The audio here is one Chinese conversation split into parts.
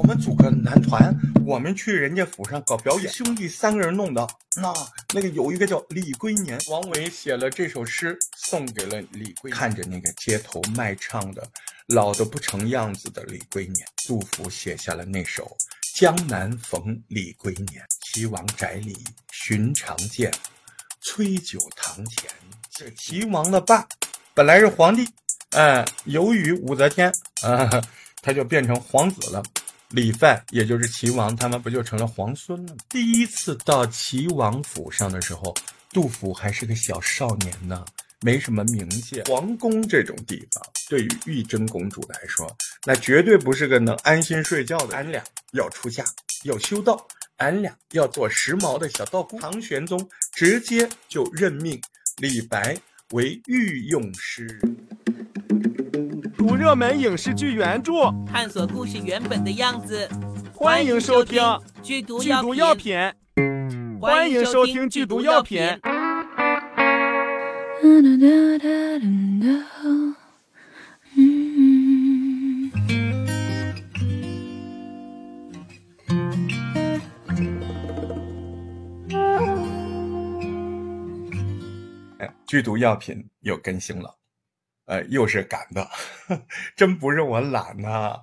我们组个男团，我们去人家府上搞表演。兄弟三个人弄的，那那个有一个叫李龟年，王维写了这首诗送给了李龟。看着那个街头卖唱的老的不成样子的李龟年，杜甫写下了那首《江南逢李龟年》：岐王宅里寻常见，崔九堂前。这齐王的爸本来是皇帝，哎，由于武则天啊。他就变成皇子了，李范也就是齐王，他们不就成了皇孙了？第一次到齐王府上的时候，杜甫还是个小少年呢，没什么名气。皇宫这种地方，对于玉真公主来说，那绝对不是个能安心睡觉的。俺俩要出嫁，要修道，俺俩要做时髦的小道姑。唐玄宗直接就任命李白为御用诗人。读热门影视剧原著，探索故事原本的样子。欢迎收听《剧毒剧毒药品》。欢迎收听《剧毒药品》。剧毒药品又更新了。呃，又是赶的，真不是我懒呐！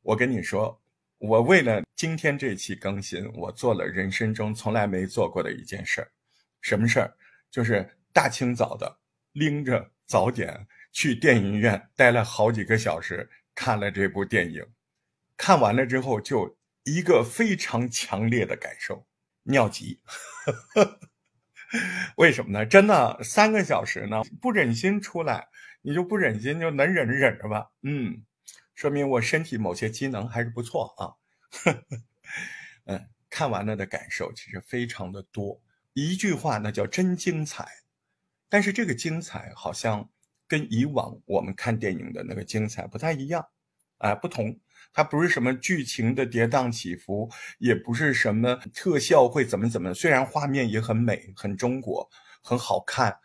我跟你说，我为了今天这期更新，我做了人生中从来没做过的一件事儿。什么事儿？就是大清早的拎着早点去电影院待了好几个小时，看了这部电影。看完了之后，就一个非常强烈的感受：尿急。为什么呢？真的三个小时呢，不忍心出来。你就不忍心，就能忍着忍着吧。嗯，说明我身体某些机能还是不错啊。嗯，看完了的感受其实非常的多，一句话那叫真精彩。但是这个精彩好像跟以往我们看电影的那个精彩不太一样，啊，不同。它不是什么剧情的跌宕起伏，也不是什么特效会怎么怎么。虽然画面也很美，很中国，很好看，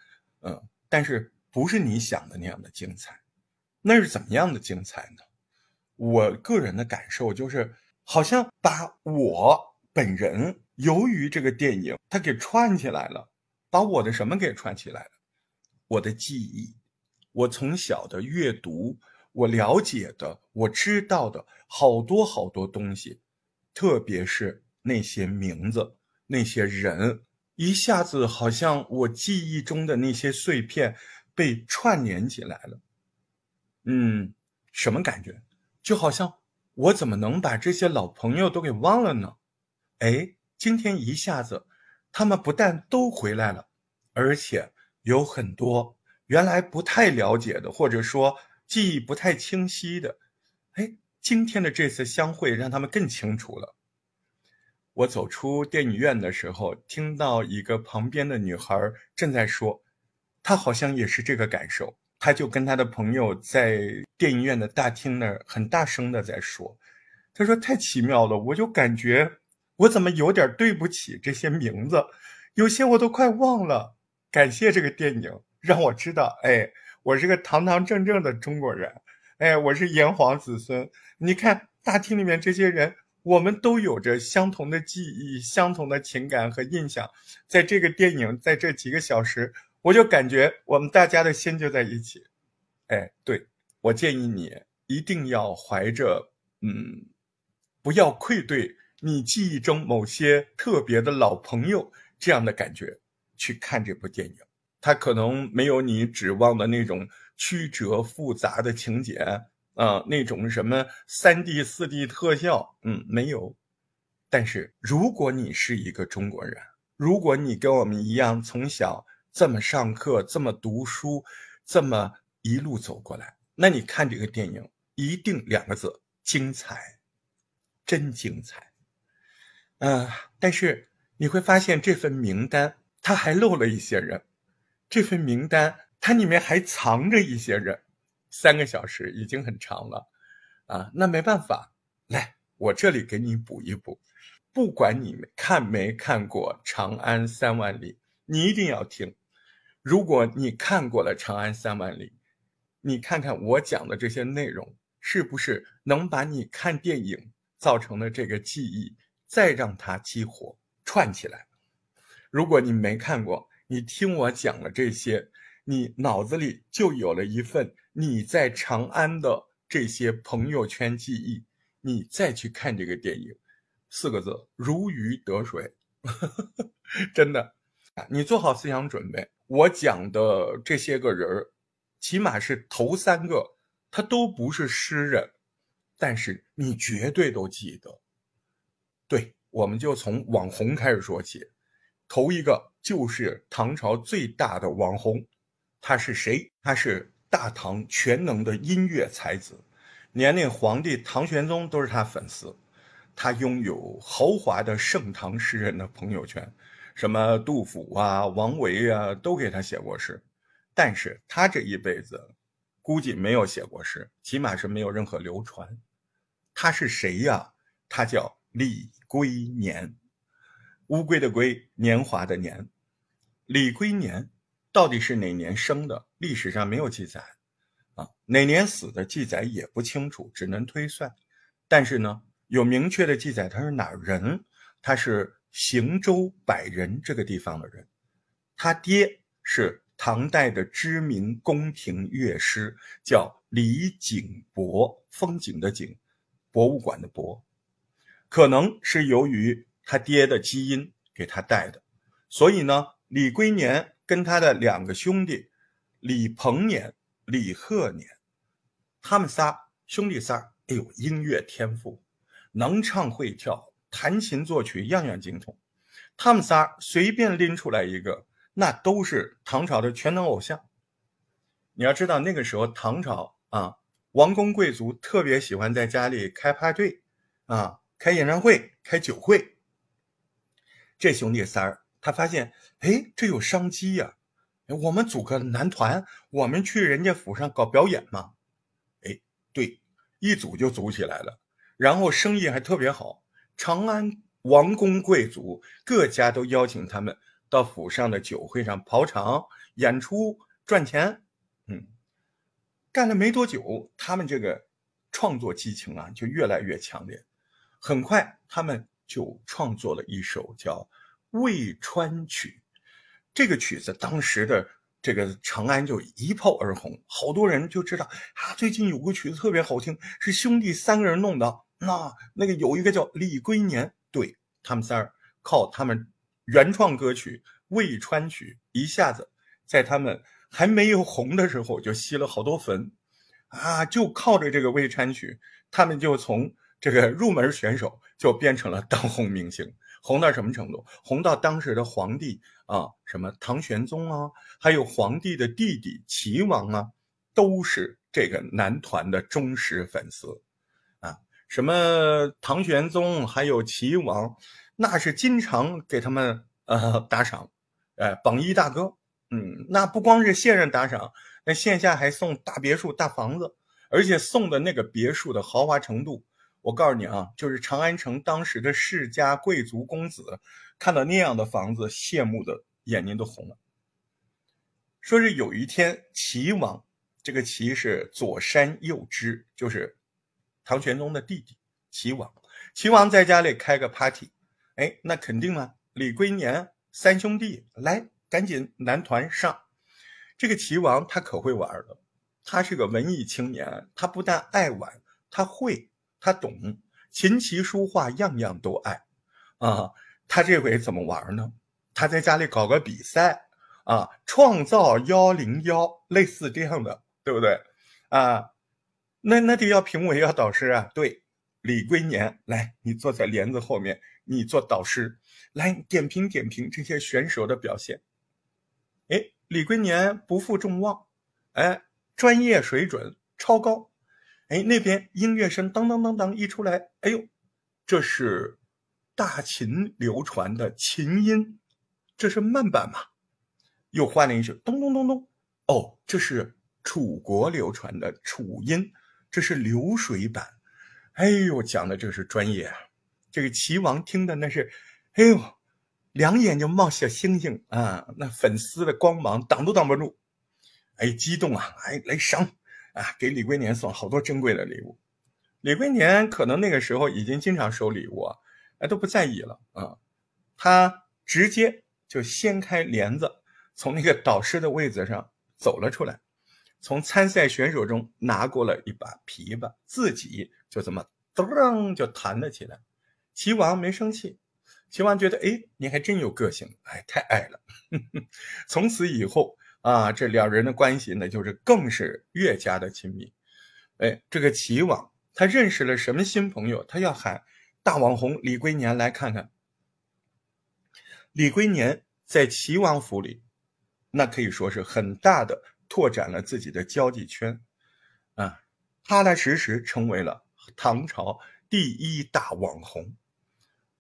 嗯，但是。不是你想的那样的精彩，那是怎么样的精彩呢？我个人的感受就是，好像把我本人由于这个电影它给串起来了，把我的什么给串起来了？我的记忆，我从小的阅读，我了解的，我知道的好多好多东西，特别是那些名字、那些人，一下子好像我记忆中的那些碎片。被串联起来了，嗯，什么感觉？就好像我怎么能把这些老朋友都给忘了呢？哎，今天一下子，他们不但都回来了，而且有很多原来不太了解的，或者说记忆不太清晰的，哎，今天的这次相会让他们更清楚了。我走出电影院的时候，听到一个旁边的女孩正在说。他好像也是这个感受，他就跟他的朋友在电影院的大厅那儿很大声的在说，他说太奇妙了，我就感觉我怎么有点对不起这些名字，有些我都快忘了。感谢这个电影让我知道，哎，我是个堂堂正正的中国人，哎，我是炎黄子孙。你看大厅里面这些人，我们都有着相同的记忆、相同的情感和印象，在这个电影在这几个小时。我就感觉我们大家的心就在一起，哎，对我建议你一定要怀着嗯，不要愧对你记忆中某些特别的老朋友这样的感觉去看这部电影。它可能没有你指望的那种曲折复杂的情节啊，那种什么三 D、四 D 特效，嗯，没有。但是如果你是一个中国人，如果你跟我们一样从小。这么上课，这么读书，这么一路走过来，那你看这个电影，一定两个字：精彩，真精彩。嗯，但是你会发现这份名单，它还漏了一些人。这份名单，它里面还藏着一些人。三个小时已经很长了，啊，那没办法，来，我这里给你补一补。不管你们看没看过《长安三万里》，你一定要听。如果你看过了《长安三万里》，你看看我讲的这些内容，是不是能把你看电影造成的这个记忆，再让它激活串起来。如果你没看过，你听我讲了这些，你脑子里就有了一份你在长安的这些朋友圈记忆。你再去看这个电影，四个字如鱼得水，真的。你做好思想准备，我讲的这些个人儿，起码是头三个，他都不是诗人，但是你绝对都记得。对，我们就从网红开始说起，头一个就是唐朝最大的网红，他是谁？他是大唐全能的音乐才子。年龄皇帝唐玄宗都是他粉丝，他拥有豪华的盛唐诗人的朋友圈，什么杜甫啊、王维啊都给他写过诗，但是他这一辈子估计没有写过诗，起码是没有任何流传。他是谁呀？他叫李龟年，乌龟的龟，年华的年。李龟年到底是哪年生的？历史上没有记载。啊，哪年死的记载也不清楚，只能推算。但是呢，有明确的记载，他是哪人？他是邢州百人这个地方的人。他爹是唐代的知名宫廷乐师，叫李景博，风景的景，博物馆的博。可能是由于他爹的基因给他带的，所以呢，李龟年跟他的两个兄弟李鹏年。李贺年，他们仨兄弟仨，哎呦，音乐天赋，能唱会跳，弹琴作曲样样精通。他们仨随便拎出来一个，那都是唐朝的全能偶像。你要知道，那个时候唐朝啊，王公贵族特别喜欢在家里开派对啊，开演唱会，开酒会。这兄弟仨儿，他发现，哎，这有商机呀。我们组个男团，我们去人家府上搞表演嘛？哎，对，一组就组起来了，然后生意还特别好。长安王公贵族各家都邀请他们到府上的酒会上跑场演出赚钱。嗯，干了没多久，他们这个创作激情啊就越来越强烈。很快，他们就创作了一首叫《渭川曲》。这个曲子当时的这个长安就一炮而红，好多人就知道啊，最近有个曲子特别好听，是兄弟三个人弄的。那那个有一个叫李龟年，对他们仨儿靠他们原创歌曲《渭川曲》，一下子在他们还没有红的时候就吸了好多粉，啊，就靠着这个《渭川曲》，他们就从这个入门选手就变成了当红明星。红到什么程度？红到当时的皇帝啊，什么唐玄宗啊，还有皇帝的弟弟齐王啊，都是这个男团的忠实粉丝。什么唐玄宗还有齐王，那是经常给他们呃打赏，哎，榜一大哥。嗯，那不光是线上打赏，那线下还送大别墅、大房子，而且送的那个别墅的豪华程度。我告诉你啊，就是长安城当时的世家贵族公子，看到那样的房子，羡慕的眼睛都红了。说是有一天，齐王，这个齐是左山右支，就是唐玄宗的弟弟齐王。齐王在家里开个 party，哎，那肯定啊，李龟年三兄弟来，赶紧男团上。这个齐王他可会玩了，他是个文艺青年，他不但爱玩，他会。他懂琴棋书画，样样都爱，啊，他这回怎么玩呢？他在家里搞个比赛，啊，创造幺零幺，类似这样的，对不对？啊，那那得要评委要导师啊。对，李龟年，来，你坐在帘子后面，你做导师，来点评点评这些选手的表现。哎，李龟年不负众望，哎，专业水准超高。哎，那边音乐声当当当当一出来，哎呦，这是大秦流传的琴音，这是慢板嘛？又换了一首咚咚咚咚，哦，这是楚国流传的楚音，这是流水版。哎呦，讲的这是专业啊！这个齐王听的那是，哎呦，两眼就冒小星星啊，那粉丝的光芒挡都挡不住，哎，激动啊！哎，来赏。啊，给李龟年送好多珍贵的礼物，李龟年可能那个时候已经经常收礼物，哎，都不在意了啊。他直接就掀开帘子，从那个导师的位子上走了出来，从参赛选手中拿过了一把琵琶，自己就这么噔就弹了起来。齐王没生气，齐王觉得，哎，你还真有个性，哎，太爱了。从此以后啊，这两人的关系呢，就是更是越加的亲密。哎，这个齐王他认识了什么新朋友？他要喊大网红李龟年来看看。李龟年在齐王府里，那可以说是很大的拓展了自己的交际圈，啊，踏踏实实成为了唐朝第一大网红。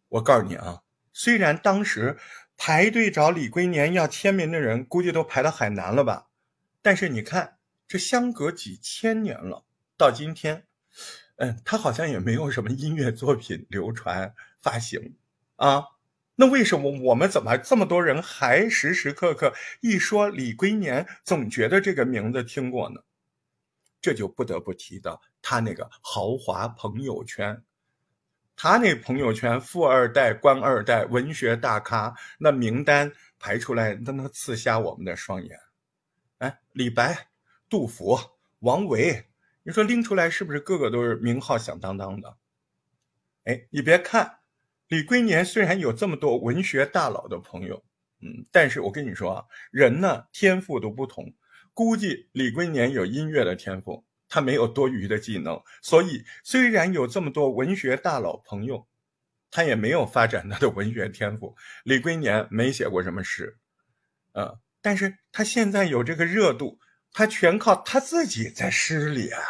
我告诉你啊，虽然当时排队找李龟年要签名的人估计都排到海南了吧，但是你看，这相隔几千年了，到今天，嗯，他好像也没有什么音乐作品流传发行啊。那为什么我们怎么这么多人还时时刻刻一说李龟年，总觉得这个名字听过呢？这就不得不提到他那个豪华朋友圈，他那朋友圈富二代、官二代、文学大咖，那名单排出来都能刺瞎我们的双眼。哎，李白、杜甫、王维，你说拎出来是不是个个都是名号响当当的？哎，你别看。李龟年虽然有这么多文学大佬的朋友，嗯，但是我跟你说啊，人呢天赋都不同，估计李龟年有音乐的天赋，他没有多余的技能，所以虽然有这么多文学大佬朋友，他也没有发展他的文学天赋。李龟年没写过什么诗，嗯，但是他现在有这个热度，他全靠他自己在诗里啊，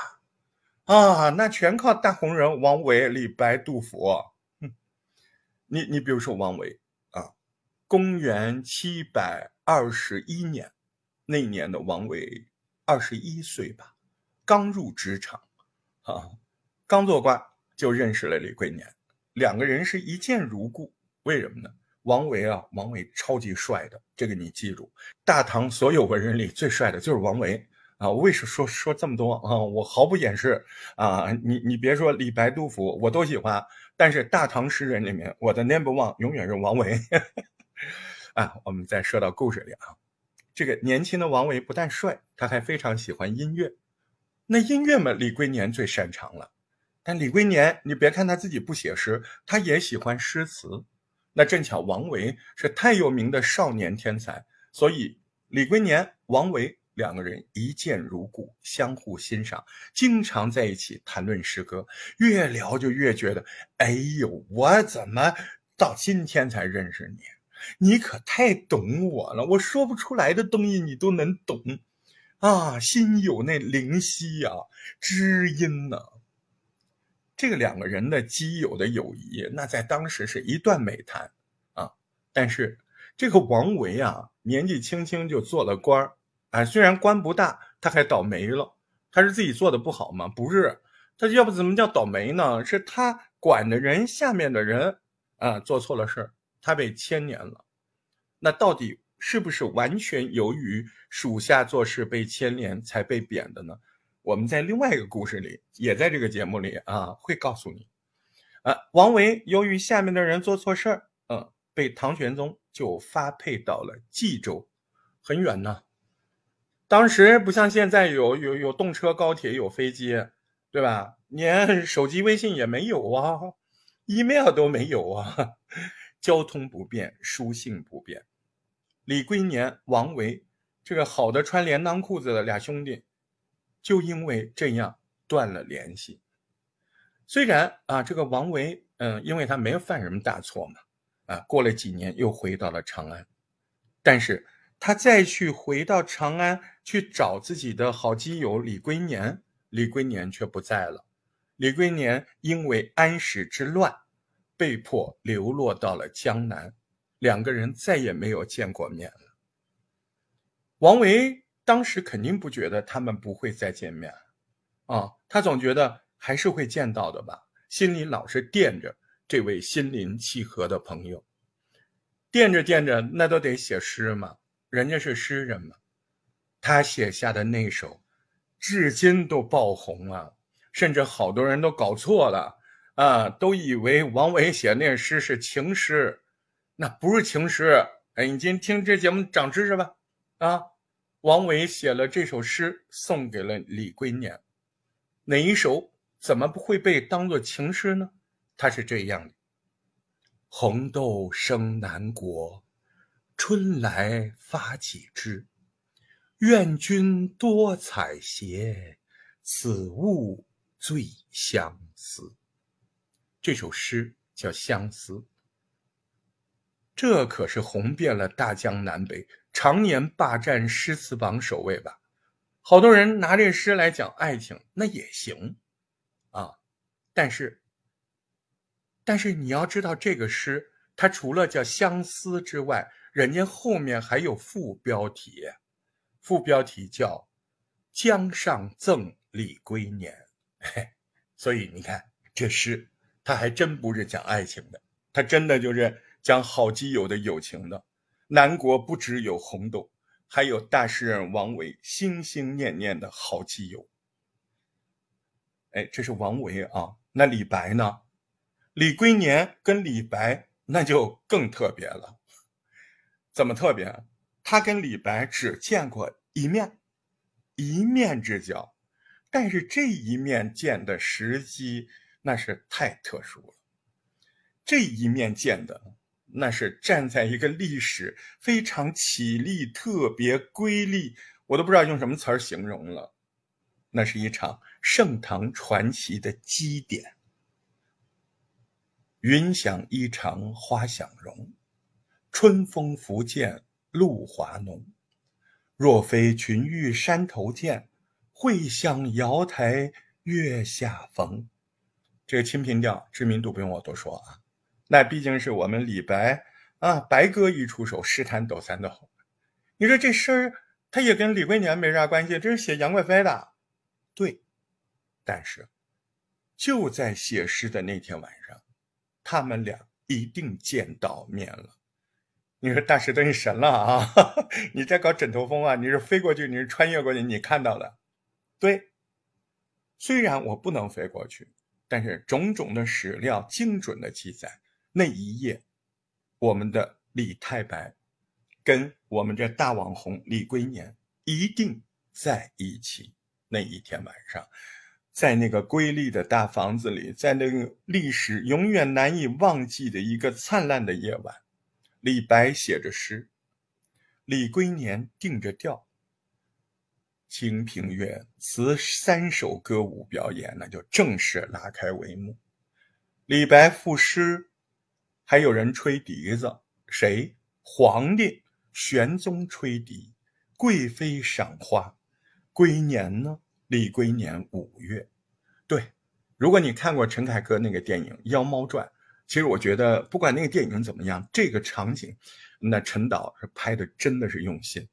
啊，那全靠大红人王维、李白、杜甫。你你比如说王维啊，公元七百二十一年，那年的王维二十一岁吧，刚入职场，啊，刚做官就认识了李龟年，两个人是一见如故。为什么呢？王维啊，王维超级帅的，这个你记住，大唐所有文人里最帅的就是王维。啊，为什么说说这么多啊？我毫不掩饰啊！你你别说李白、杜甫，我都喜欢。但是大唐诗人里面，我的 number one 永远是王维。啊，我们再说到故事里啊，这个年轻的王维不但帅，他还非常喜欢音乐。那音乐嘛，李龟年最擅长了。但李龟年，你别看他自己不写诗，他也喜欢诗词。那正巧王维是太有名的少年天才，所以李龟年、王维。两个人一见如故，相互欣赏，经常在一起谈论诗歌，越聊就越觉得，哎呦，我怎么到今天才认识你？你可太懂我了，我说不出来的东西你都能懂，啊，心有那灵犀呀，知音呢。这个两个人的基友的友谊，那在当时是一段美谈啊。但是这个王维啊，年纪轻轻就做了官儿。哎，虽然官不大，他还倒霉了。他是自己做的不好吗？不是，他要不怎么叫倒霉呢？是他管的人下面的人啊做错了事儿他被牵连了。那到底是不是完全由于属下做事被牵连才被贬的呢？我们在另外一个故事里，也在这个节目里啊会告诉你。啊，王维由于下面的人做错事儿，嗯，被唐玄宗就发配到了冀州，很远呢。当时不像现在有有有动车、高铁、有飞机，对吧？连手机微信也没有啊，email 都没有啊，交通不便，书信不便。李龟年、王维这个好的穿连裆裤子的俩兄弟，就因为这样断了联系。虽然啊，这个王维，嗯，因为他没有犯什么大错嘛，啊，过了几年又回到了长安，但是。他再去回到长安去找自己的好基友李龟年，李龟年却不在了。李龟年因为安史之乱，被迫流落到了江南，两个人再也没有见过面了。王维当时肯定不觉得他们不会再见面，啊，他总觉得还是会见到的吧，心里老是惦着这位心灵契合的朋友，惦着惦着，那都得写诗嘛。人家是诗人嘛，他写下的那首，至今都爆红啊！甚至好多人都搞错了啊，都以为王维写那诗是情诗，那不是情诗。哎，你今天听这节目长知识吧？啊，王维写了这首诗送给了李龟年，哪一首怎么不会被当做情诗呢？他是这样的：红豆生南国，春来发几枝。愿君多采撷，此物最相思。这首诗叫《相思》，这可是红遍了大江南北，常年霸占诗词榜首位吧？好多人拿这诗来讲爱情，那也行啊。但是，但是你要知道，这个诗它除了叫相思之外，人家后面还有副标题。副标题叫“江上赠李龟年”，所以你看这诗，它还真不是讲爱情的，它真的就是讲好基友的友情的。南国不只有红豆，还有大诗人王维心心念念的好基友。哎，这是王维啊。那李白呢？李龟年跟李白那就更特别了。怎么特别？他跟李白只见过一面，一面之交，但是这一面见的时机那是太特殊了。这一面见的那是站在一个历史非常绮丽、特别瑰丽，我都不知道用什么词儿形容了。那是一场盛唐传奇的基点。云想衣裳花想容，春风拂槛。露华浓，若非群玉山头见，会向瑶台月下逢。这个《清平调》知名度不用我多说啊，那毕竟是我们李白啊，白哥一出手，诗坛抖三抖。你说这诗儿，他也跟李龟年没啥关系，这是写杨贵妃的，对。但是就在写诗的那天晚上，他们俩一定见到面了。你说大石头你神了啊！你在搞枕头风啊？你是飞过去，你是穿越过去，你看到的，对。虽然我不能飞过去，但是种种的史料精准的记载，那一夜，我们的李太白，跟我们这大网红李龟年一定在一起。那一天晚上，在那个瑰丽的大房子里，在那个历史永远难以忘记的一个灿烂的夜晚。李白写着诗，李龟年定着调。《清平乐》词三首歌舞表演，那就正式拉开帷幕。李白赋诗，还有人吹笛子。谁？皇帝玄宗吹笛，贵妃赏花。龟年呢？李龟年五月。对，如果你看过陈凯歌那个电影《妖猫传》。其实我觉得，不管那个电影怎么样，这个场景，那陈导是拍的真的是用心，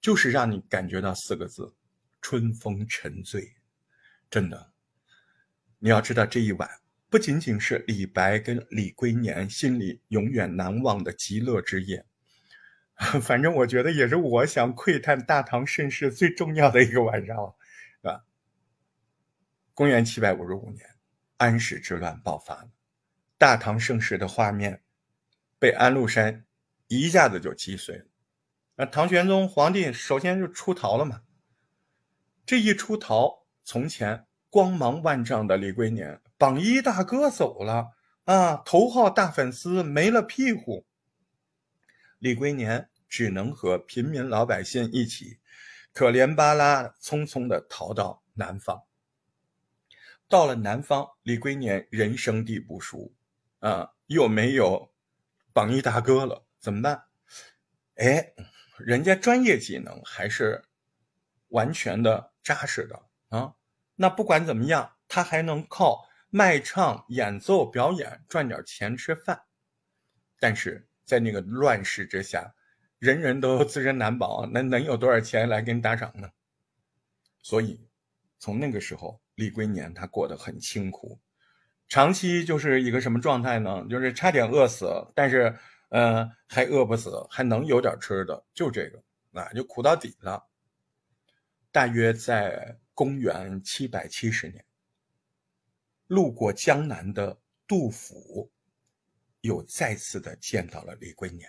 就是让你感觉到四个字：春风沉醉。真的，你要知道这一晚不仅仅是李白跟李龟年心里永远难忘的极乐之夜，反正我觉得也是我想窥探大唐盛世最重要的一个晚上，是吧？公元七百五十五年，安史之乱爆发了。大唐盛世的画面被安禄山一下子就击碎了。那唐玄宗皇帝首先就出逃了嘛。这一出逃，从前光芒万丈的李龟年榜一大哥走了啊，头号大粉丝没了庇护。李龟年只能和平民老百姓一起，可怜巴拉匆匆的逃到南方。到了南方，李龟年人生地不熟。啊，又没有榜一大哥了，怎么办？哎，人家专业技能还是完全的扎实的啊。那不管怎么样，他还能靠卖唱、演奏、表演赚点钱吃饭。但是在那个乱世之下，人人都自身难保，那能有多少钱来给你打赏呢？所以，从那个时候，李龟年他过得很清苦。长期就是一个什么状态呢？就是差点饿死，但是，呃，还饿不死，还能有点吃的，就这个，啊，就苦到底了。大约在公元七百七十年，路过江南的杜甫，又再次的见到了李龟年。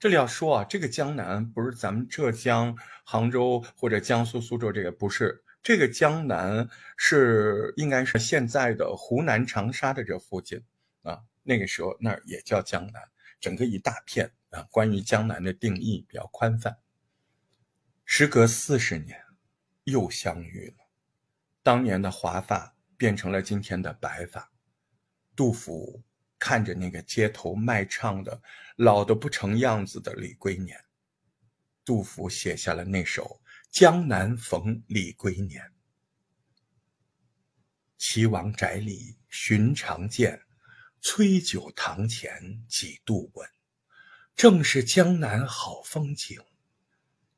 这里要说啊，这个江南不是咱们浙江杭州或者江苏苏州这个，不是这个江南是应该是现在的湖南长沙的这附近啊。那个时候那儿也叫江南，整个一大片啊。关于江南的定义比较宽泛。时隔四十年，又相遇了，当年的华发变成了今天的白发，杜甫。看着那个街头卖唱的老的不成样子的李龟年，杜甫写下了那首《江南逢李龟年》：“岐王宅里寻常见，崔九堂前几度闻。正是江南好风景，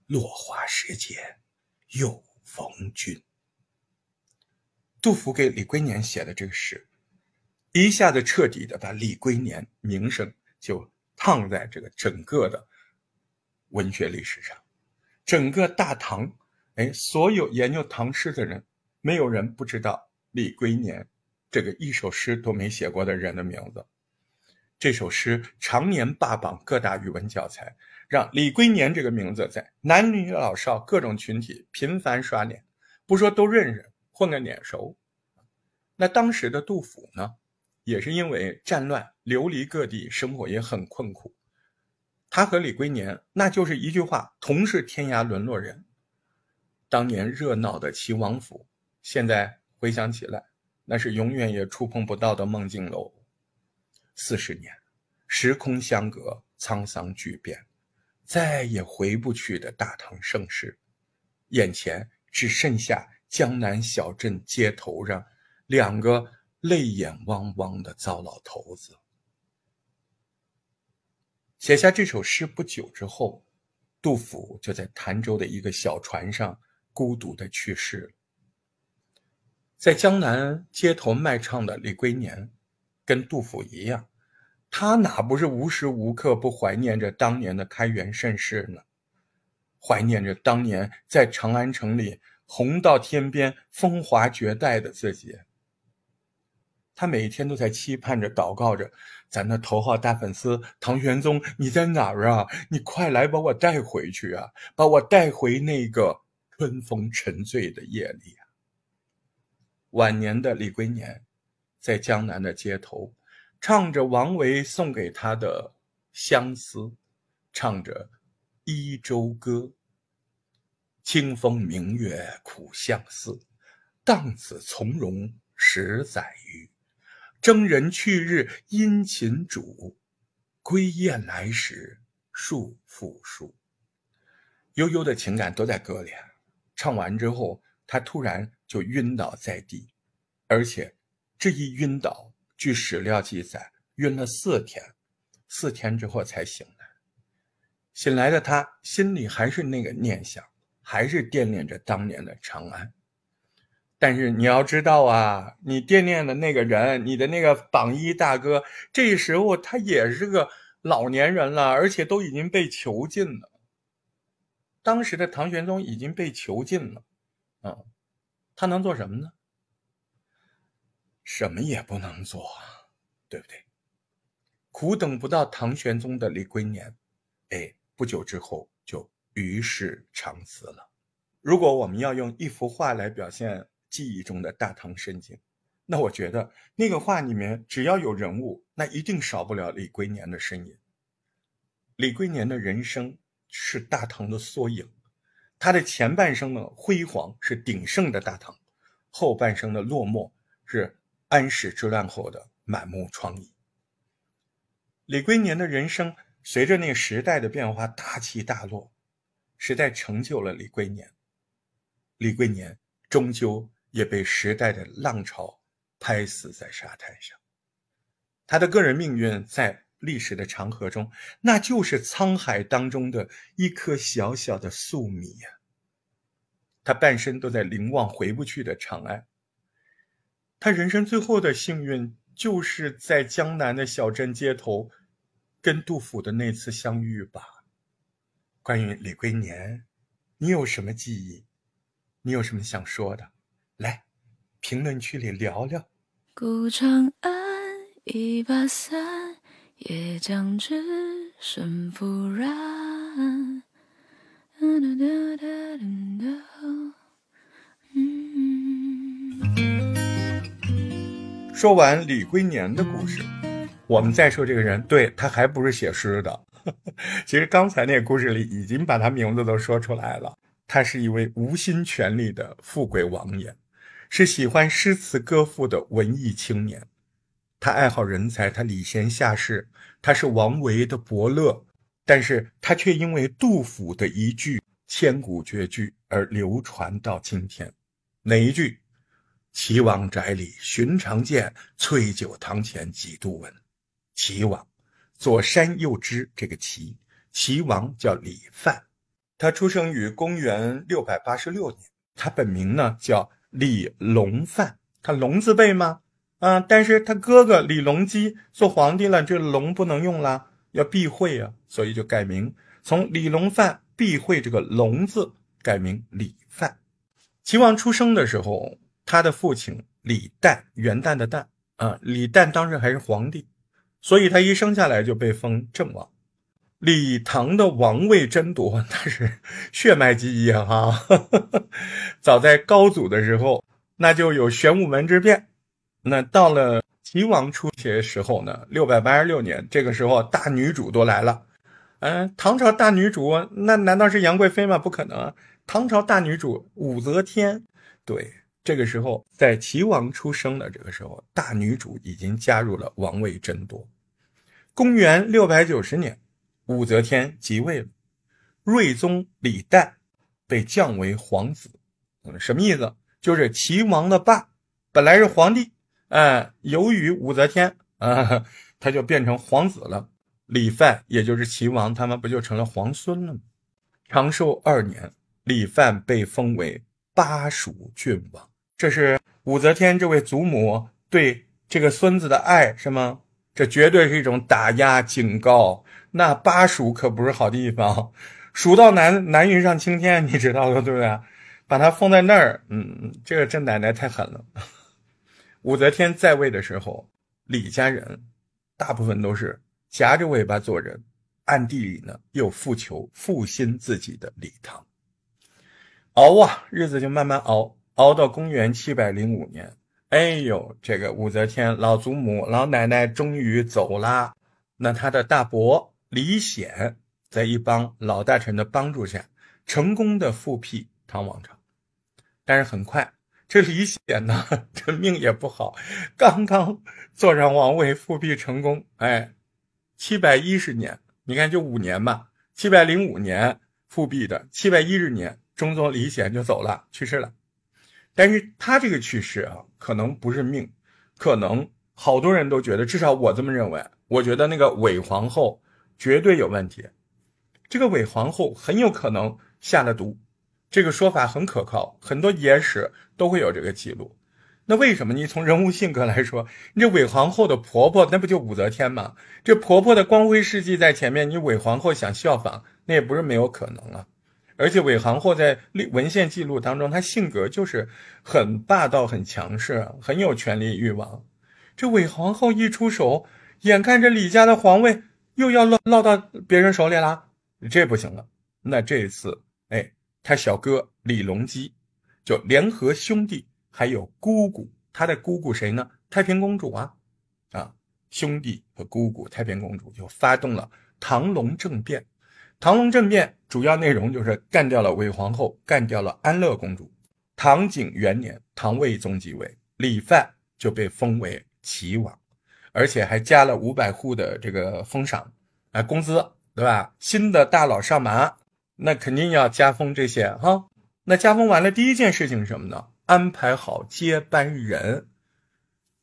落花时节又逢君。”杜甫给李龟年写的这个诗。一下子彻底的把李龟年名声就烫在这个整个的文学历史上，整个大唐，哎，所有研究唐诗的人，没有人不知道李龟年这个一首诗都没写过的人的名字。这首诗常年霸榜各大语文教材，让李龟年这个名字在男女老少各种群体频繁刷脸，不说都认识，混个脸熟。那当时的杜甫呢？也是因为战乱流离各地，生活也很困苦。他和李龟年那就是一句话：同是天涯沦落人。当年热闹的齐王府，现在回想起来，那是永远也触碰不到的梦境楼。四十年，时空相隔，沧桑巨变，再也回不去的大唐盛世，眼前只剩下江南小镇街头上两个。泪眼汪汪的糟老头子，写下这首诗不久之后，杜甫就在潭州的一个小船上孤独的去世了。在江南街头卖唱的李龟年，跟杜甫一样，他哪不是无时无刻不怀念着当年的开元盛世呢？怀念着当年在长安城里红到天边、风华绝代的自己。他每天都在期盼着、祷告着，咱的头号大粉丝唐玄宗，你在哪儿啊？你快来把我带回去啊！把我带回那个春风沉醉的夜里啊！晚年的李龟年，在江南的街头，唱着王维送给他的相思，唱着伊州歌。清风明月苦相思，荡子从容十载余。征人去日殷勤主，归雁来时数复数。悠悠的情感都在歌里。唱完之后，他突然就晕倒在地，而且这一晕倒，据史料记载，晕了四天，四天之后才醒来。醒来的他心里还是那个念想，还是惦念着当年的长安。但是你要知道啊，你惦念的那个人，你的那个榜一大哥，这时候他也是个老年人了，而且都已经被囚禁了。当时的唐玄宗已经被囚禁了，啊，他能做什么呢？什么也不能做，对不对？苦等不到唐玄宗的李龟年，哎，不久之后就与世长辞了。如果我们要用一幅画来表现，记忆中的大唐盛景，那我觉得那个画里面只要有人物，那一定少不了李龟年的身影。李龟年的人生是大唐的缩影，他的前半生的辉煌是鼎盛的大唐，后半生的落寞是安史之乱后的满目疮痍。李龟年的人生随着那个时代的变化大起大落，时代成就了李龟年，李龟年终究。也被时代的浪潮拍死在沙滩上。他的个人命运在历史的长河中，那就是沧海当中的一颗小小的粟米呀。他半生都在凝望回不去的长安。他人生最后的幸运，就是在江南的小镇街头，跟杜甫的那次相遇吧。关于李龟年，你有什么记忆？你有什么想说的？来，评论区里聊聊。古长安一把伞，也将只身。说完李龟年的故事，我们再说这个人，对他还不是写诗的。其实刚才那个故事里已经把他名字都说出来了。他是一位无心权力的富贵王爷，是喜欢诗词歌赋的文艺青年。他爱好人才，他礼贤下士，他是王维的伯乐。但是他却因为杜甫的一句千古绝句而流传到今天。哪一句？岐王宅里寻常见，翠酒堂前几度闻。岐王，左山右支这个岐，岐王叫李范，他出生于公元六百八十六年，他本名呢叫李隆范，他龙字辈吗？啊，但是他哥哥李隆基做皇帝了，这龙不能用了，要避讳啊，所以就改名，从李隆范避讳这个龙字，改名李范。齐王出生的时候。他的父亲李旦，元旦的旦啊，李旦当时还是皇帝，所以他一生下来就被封郑王。李唐的王位争夺那是血脉基因哈，早在高祖的时候，那就有玄武门之变。那到了齐王初期的时候呢，六百八十六年，这个时候大女主都来了。嗯，唐朝大女主那难道是杨贵妃吗？不可能，唐朝大女主武则天，对。这个时候，在齐王出生的这个时候，大女主已经加入了王位争夺。公元六百九十年，武则天即位了，睿宗李旦被降为皇子。什么意思？就是齐王的爸本来是皇帝，哎，由于武则天啊，他就变成皇子了。李范也就是齐王，他们不就成了皇孙了吗？长寿二年，李范被封为巴蜀郡王。这是武则天这位祖母对这个孙子的爱，是吗？这绝对是一种打压警告。那巴蜀可不是好地方，蜀道难，难于上青天，你知道的，对不对？把他封在那儿，嗯，这个这奶奶太狠了。武则天在位的时候，李家人大部分都是夹着尾巴做人，暗地里呢又复求复兴自己的李唐。熬啊，日子就慢慢熬。熬到公元七百零五年，哎呦，这个武则天老祖母、老奶奶终于走啦。那他的大伯李显，在一帮老大臣的帮助下，成功的复辟唐王朝。但是很快，这李显呢，这命也不好，刚刚坐上王位，复辟成功，哎，七百一十年，你看就五年吧，七百零五年复辟的，七百一十年，中宗李显就走了，去世了。但是他这个去世啊，可能不是命，可能好多人都觉得，至少我这么认为。我觉得那个韦皇后绝对有问题，这个韦皇后很有可能下了毒，这个说法很可靠，很多野史都会有这个记录。那为什么？你从人物性格来说，你这韦皇后的婆婆那不就武则天吗？这婆婆的光辉事迹在前面，你韦皇后想效仿，那也不是没有可能啊。而且韦皇后在文献记录当中，她性格就是很霸道、很强势，很有权力欲望。这韦皇后一出手，眼看着李家的皇位又要落落到别人手里了，这不行了。那这一次，哎，他小哥李隆基就联合兄弟还有姑姑，他的姑姑谁呢？太平公主啊，啊，兄弟和姑姑太平公主就发动了唐隆政变。唐隆政变主要内容就是干掉了韦皇后，干掉了安乐公主。唐景元年，唐睿宗即位，李范就被封为齐王，而且还加了五百户的这个封赏，啊，工资，对吧？新的大佬上马，那肯定要加封这些哈。那加封完了，第一件事情是什么呢？安排好接班人，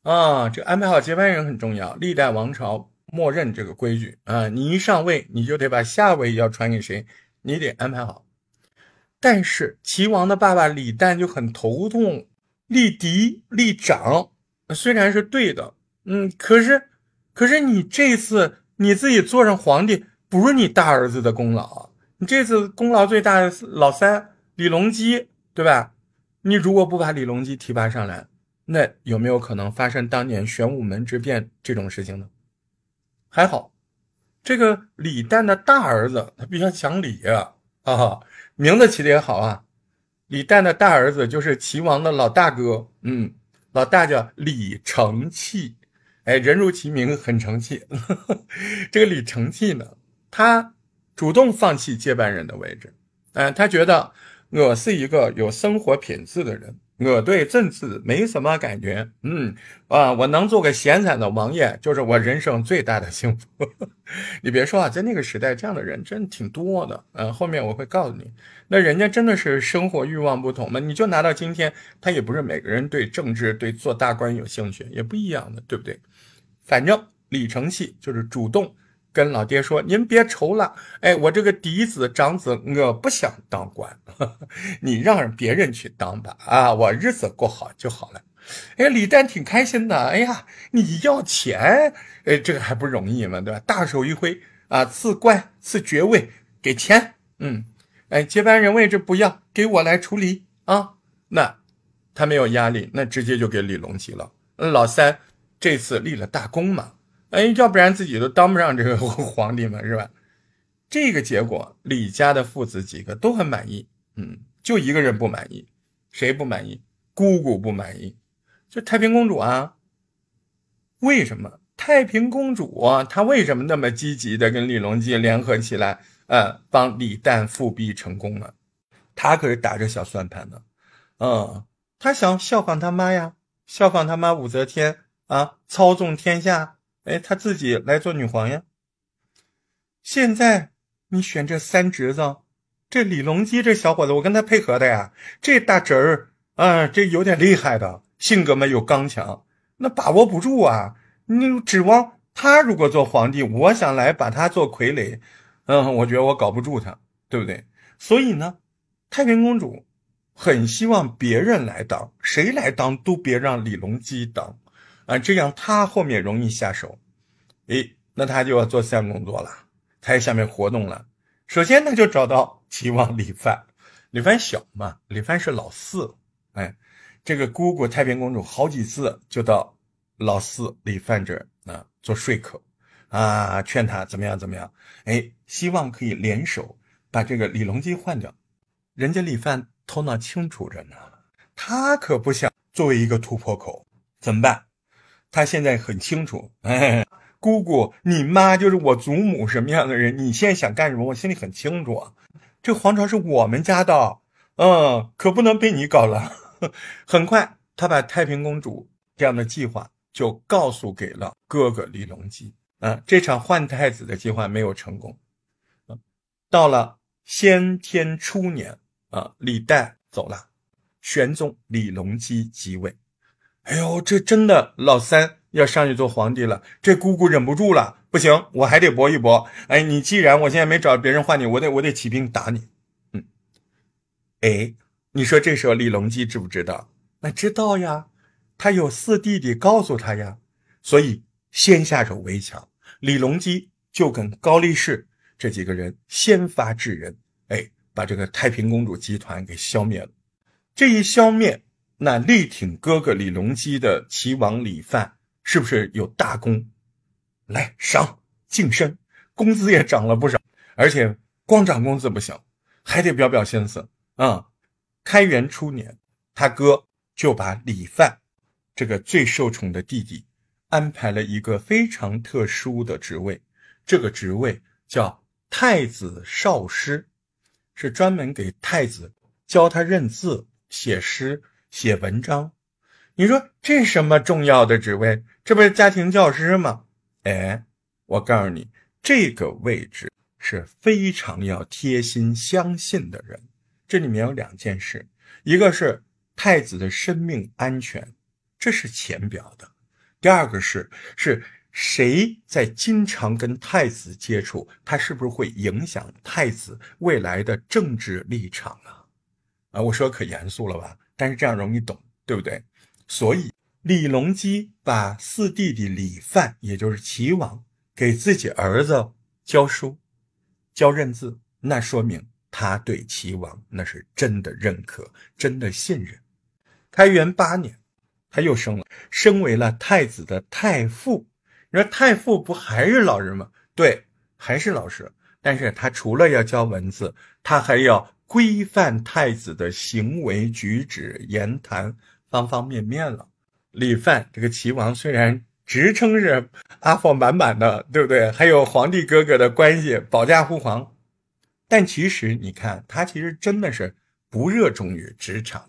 啊，这安排好接班人很重要。历代王朝。默认这个规矩啊，你一上位，你就得把下位要传给谁，你得安排好。但是齐王的爸爸李旦就很头痛，立嫡立长虽然是对的，嗯，可是，可是你这次你自己坐上皇帝，不是你大儿子的功劳，你这次功劳最大的老三李隆基，对吧？你如果不把李隆基提拔上来，那有没有可能发生当年玄武门之变这种事情呢？还好，这个李旦的大儿子他比较讲理啊，啊，名字起的也好啊。李旦的大儿子就是齐王的老大哥，嗯，老大叫李承器，哎，人如其名，很成器。这个李承器呢，他主动放弃接班人的位置，嗯，他觉得我是一个有生活品质的人。我对政治没什么感觉，嗯啊，我能做个闲散的王爷，就是我人生最大的幸福。你别说啊，在那个时代，这样的人真挺多的。嗯，后面我会告诉你，那人家真的是生活欲望不同嘛。你就拿到今天，他也不是每个人对政治、对做大官有兴趣，也不一样的，对不对？反正李承器就是主动。跟老爹说：“您别愁了，哎，我这个嫡子长子，我不想当官，你让别人去当吧，啊，我日子过好就好了。”哎，李旦挺开心的。哎呀，你要钱，哎，这个还不容易吗？对吧？大手一挥啊，赐官赐爵位，给钱。嗯，哎，接班人位置不要，给我来处理啊。那他没有压力，那直接就给李隆基了。老三这次立了大功嘛。哎，要不然自己都当不上这个 皇帝嘛，是吧？这个结果，李家的父子几个都很满意，嗯，就一个人不满意，谁不满意？姑姑不满意，就太平公主啊。为什么太平公主她为什么那么积极的跟李隆基联合起来，呃，帮李旦复辟成功了？她可是打着小算盘的，嗯，她想效仿他妈呀，效仿他妈武则天啊，操纵天下。哎，他自己来做女皇呀。现在你选这三侄子，这李隆基这小伙子，我跟他配合的呀。这大侄儿啊，这有点厉害的，性格嘛又刚强，那把握不住啊。你指望他如果做皇帝，我想来把他做傀儡，嗯，我觉得我搞不住他，对不对？所以呢，太平公主很希望别人来当，谁来当都别让李隆基当。啊，这样他后面容易下手，诶，那他就要做三工作了，他在下面活动了。首先，他就找到齐王李范，李范小嘛，李范是老四，哎，这个姑姑太平公主好几次就到老四李范这儿啊做说客，啊，劝他怎么样怎么样，哎，希望可以联手把这个李隆基换掉。人家李范头脑清楚着呢，他可不想作为一个突破口，怎么办？他现在很清楚，哎，姑姑，你妈就是我祖母什么样的人？你现在想干什么？我心里很清楚啊。这皇朝是我们家的，嗯，可不能被你搞了。很快，他把太平公主这样的计划就告诉给了哥哥李隆基。啊，这场换太子的计划没有成功。到了先天初年，啊，李旦走了，玄宗李隆基即位。哎呦，这真的老三要上去做皇帝了，这姑姑忍不住了，不行，我还得搏一搏。哎，你既然我现在没找别人换你，我得我得起兵打你。嗯，哎，你说这时候李隆基知不知道？那知道呀，他有四弟弟告诉他呀，所以先下手为强。李隆基就跟高力士这几个人先发制人，哎，把这个太平公主集团给消灭了。这一消灭。那力挺哥哥李隆基的齐王李范是不是有大功？来赏晋升，工资也涨了不少，而且光涨工资不行，还得表表心思啊！开元初年，他哥就把李范这个最受宠的弟弟安排了一个非常特殊的职位，这个职位叫太子少师，是专门给太子教他认字、写诗。写文章，你说这什么重要的职位？这不是家庭教师吗？哎，我告诉你，这个位置是非常要贴心相信的人。这里面有两件事，一个是太子的生命安全，这是浅表的；第二个是是谁在经常跟太子接触，他是不是会影响太子未来的政治立场啊？啊，我说可严肃了吧？但是这样容易懂，对不对？所以李隆基把四弟弟李范，也就是齐王，给自己儿子教书、教认字，那说明他对齐王那是真的认可、真的信任。开元八年，他又升了，升为了太子的太傅。你说太傅不还是老人吗？对，还是老师。但是他除了要教文字，他还要规范太子的行为举止、言谈方方面面了。李范这个齐王虽然职称是阿房满满的，对不对？还有皇帝哥哥的关系，保驾护航，但其实你看他其实真的是不热衷于职场。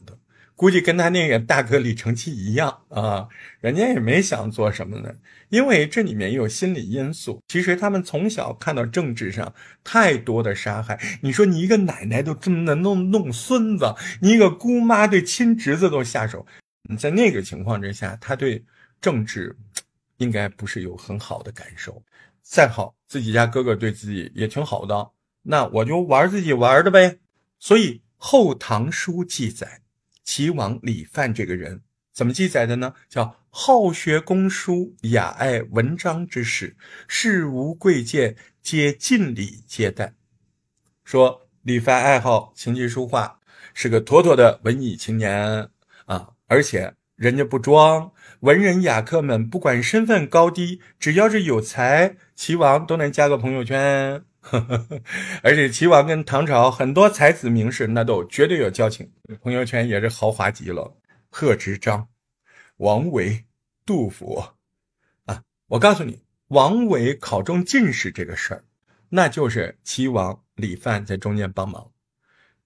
估计跟他那个大哥李承器一样啊，人家也没想做什么呢，因为这里面有心理因素。其实他们从小看到政治上太多的杀害，你说你一个奶奶都这么能弄弄孙子，你一个姑妈对亲侄子都下手，你在那个情况之下，他对政治应该不是有很好的感受。再好，自己家哥哥对自己也挺好的，那我就玩自己玩的呗。所以《后唐书》记载。齐王李范这个人怎么记载的呢？叫好学工书，雅爱文章之士，事无贵贱，皆尽礼接待。说李范爱好琴棋书画，是个妥妥的文艺青年啊！而且人家不装，文人雅客们不管身份高低，只要是有才，齐王都能加个朋友圈。而且齐王跟唐朝很多才子名士那都绝对有交情，朋友圈也是豪华极了。贺知章、王维、杜甫啊，我告诉你，王维考中进士这个事儿，那就是齐王李范在中间帮忙。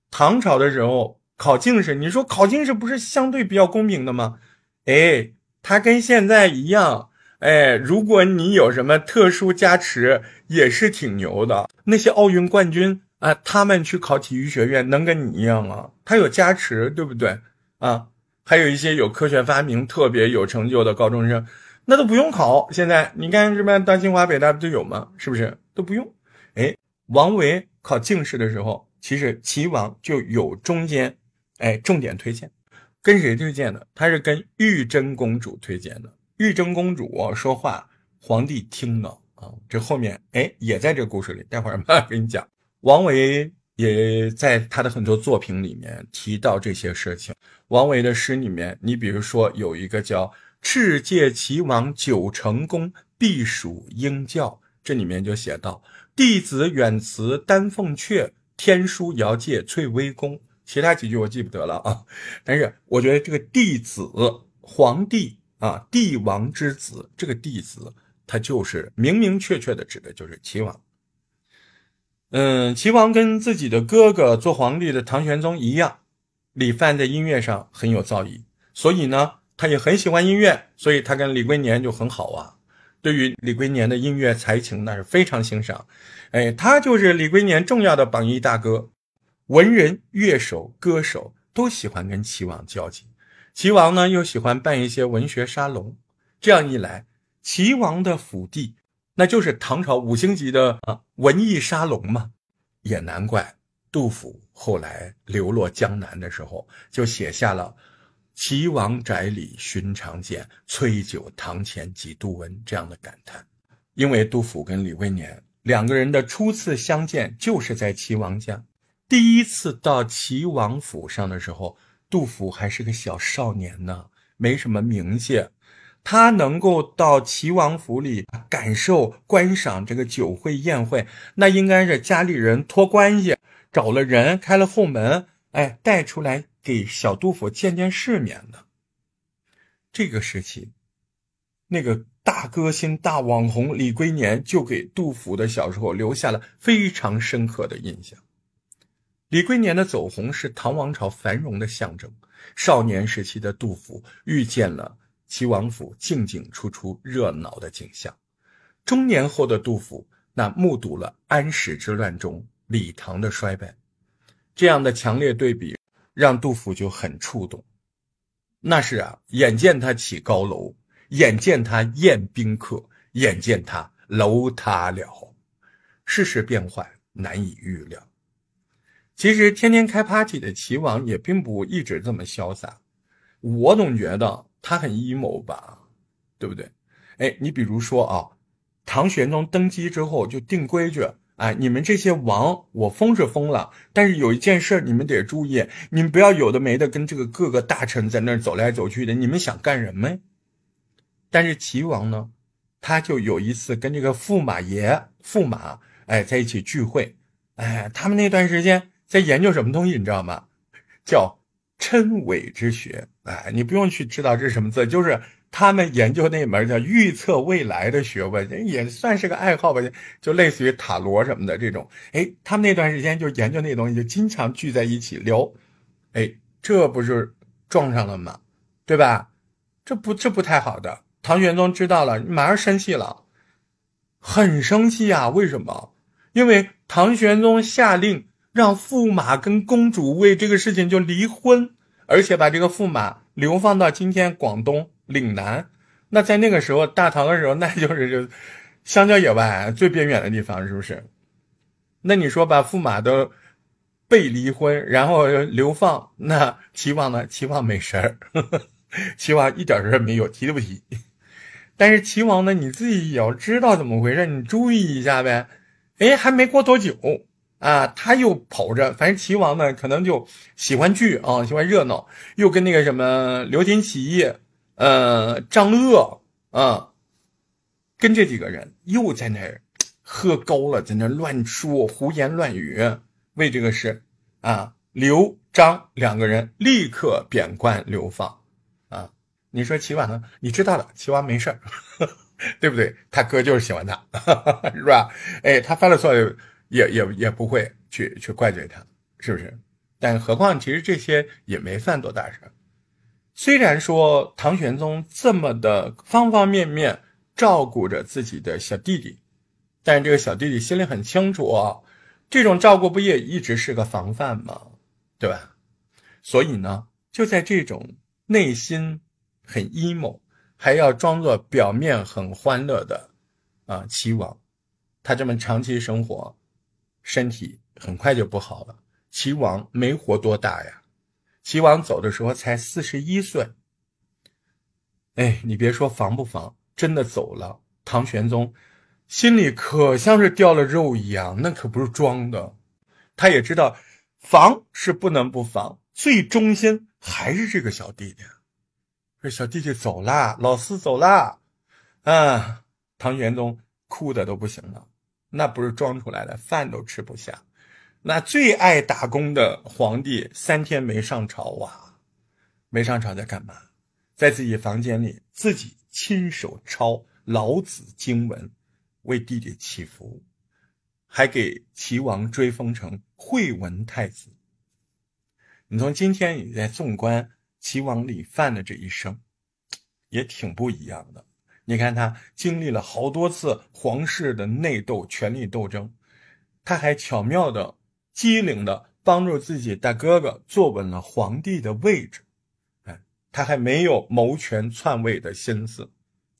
唐朝的时候考进士，你说考进士不是相对比较公平的吗？哎，他跟现在一样。哎，如果你有什么特殊加持，也是挺牛的。那些奥运冠军啊，他们去考体育学院，能跟你一样吗？他有加持，对不对？啊，还有一些有科学发明特别有成就的高中生，那都不用考。现在你看这边当清华北大不都有吗？是不是都不用？哎，王维考进士的时候，其实齐王就有中间，哎，重点推荐，跟谁推荐的？他是跟玉真公主推荐的。玉真公主说话，皇帝听了啊，这后面哎也在这故事里，待会儿慢慢给你讲。王维也在他的很多作品里面提到这些事情。王维的诗里面，你比如说有一个叫“赤戒齐王九成宫，避暑鹰教”，这里面就写到“弟子远辞丹凤阙，天书遥借翠微宫”。其他几句我记不得了啊，但是我觉得这个弟子皇帝。啊，帝王之子，这个弟子，他就是明明确确的指的就是齐王。嗯，齐王跟自己的哥哥做皇帝的唐玄宗一样，李范在音乐上很有造诣，所以呢，他也很喜欢音乐，所以他跟李龟年就很好啊。对于李龟年的音乐才情，那是非常欣赏。哎，他就是李龟年重要的榜一大哥，文人、乐手、歌手都喜欢跟齐王交集。齐王呢又喜欢办一些文学沙龙，这样一来，齐王的府邸那就是唐朝五星级的啊文艺沙龙嘛。也难怪杜甫后来流落江南的时候，就写下了“齐王宅里寻常见，崔九堂前几度闻”这样的感叹。因为杜甫跟李龟年两个人的初次相见就是在齐王家，第一次到齐王府上的时候。杜甫还是个小少年呢，没什么名气，他能够到齐王府里感受、观赏这个酒会宴会，那应该是家里人托关系找了人开了后门，哎，带出来给小杜甫见见世面的。这个时期，那个大歌星、大网红李龟年就给杜甫的小时候留下了非常深刻的印象。李龟年的走红是唐王朝繁荣的象征。少年时期的杜甫遇见了齐王府进进出出热闹的景象，中年后的杜甫那目睹了安史之乱中李唐的衰败，这样的强烈对比让杜甫就很触动。那是啊，眼见他起高楼，眼见他宴宾客，眼见他楼塌了，世事变幻难以预料。其实天天开 party 的齐王也并不一直这么潇洒，我总觉得他很阴谋吧，对不对？哎，你比如说啊，唐玄宗登基之后就定规矩，哎，你们这些王，我封是封了，但是有一件事你们得注意，你们不要有的没的跟这个各个大臣在那走来走去的，你们想干什么？但是齐王呢，他就有一次跟这个驸马爷、驸马哎在一起聚会，哎，他们那段时间在研究什么东西，你知道吗？叫真伪之学，哎，你不用去知道这是什么字，就是他们研究那门叫预测未来的学问，也算是个爱好吧，就类似于塔罗什么的这种。哎，他们那段时间就研究那东西，就经常聚在一起聊。哎，这不是撞上了吗？对吧？这不这不太好的。唐玄宗知道了，马上生气了，很生气啊！为什么？因为唐玄宗下令让驸马跟公主为这个事情就离婚，而且把这个驸马流放到今天广东岭南。那在那个时候，大唐的时候，那就是就香蕉野外最边远的地方，是不是？那你说把驸马都被离婚，然后流放，那齐王呢？齐王没事儿，齐王一点事儿没有，提都不提。但是齐王呢，你自己也要知道怎么回事，你注意一下呗。哎，还没过多久啊，他又跑着，反正齐王呢，可能就喜欢聚啊，喜欢热闹，又跟那个什么刘廷奇、呃张鄂啊，跟这几个人又在那儿喝高了，在那乱说胡言乱语，为这个事啊，刘张两个人立刻贬官流放啊。你说齐王呢？你知道了，齐王没事儿，对不对？他哥就是喜欢他，是吧？哎，他犯了错，也也也不会去去怪罪他，是不是？但何况其实这些也没犯多大事虽然说唐玄宗这么的方方面面照顾着自己的小弟弟，但是这个小弟弟心里很清楚啊，这种照顾不也一直是个防范吗？对吧？所以呢，就在这种内心。很 emo，还要装作表面很欢乐的啊，齐王，他这么长期生活，身体很快就不好了。齐王没活多大呀，齐王走的时候才四十一岁。哎，你别说防不防，真的走了，唐玄宗心里可像是掉了肉一样，那可不是装的。他也知道防是不能不防，最忠心还是这个小弟弟。这小弟弟走了，老四走了，啊，唐玄宗哭的都不行了，那不是装出来的，饭都吃不下。那最爱打工的皇帝三天没上朝啊，没上朝在干嘛？在自己房间里自己亲手抄老子经文，为弟弟祈福，还给齐王追封成惠文太子。你从今天你在纵观。齐王李范的这一生，也挺不一样的。你看他经历了好多次皇室的内斗、权力斗争，他还巧妙的、机灵的帮助自己大哥哥坐稳了皇帝的位置。哎，他还没有谋权篡位的心思，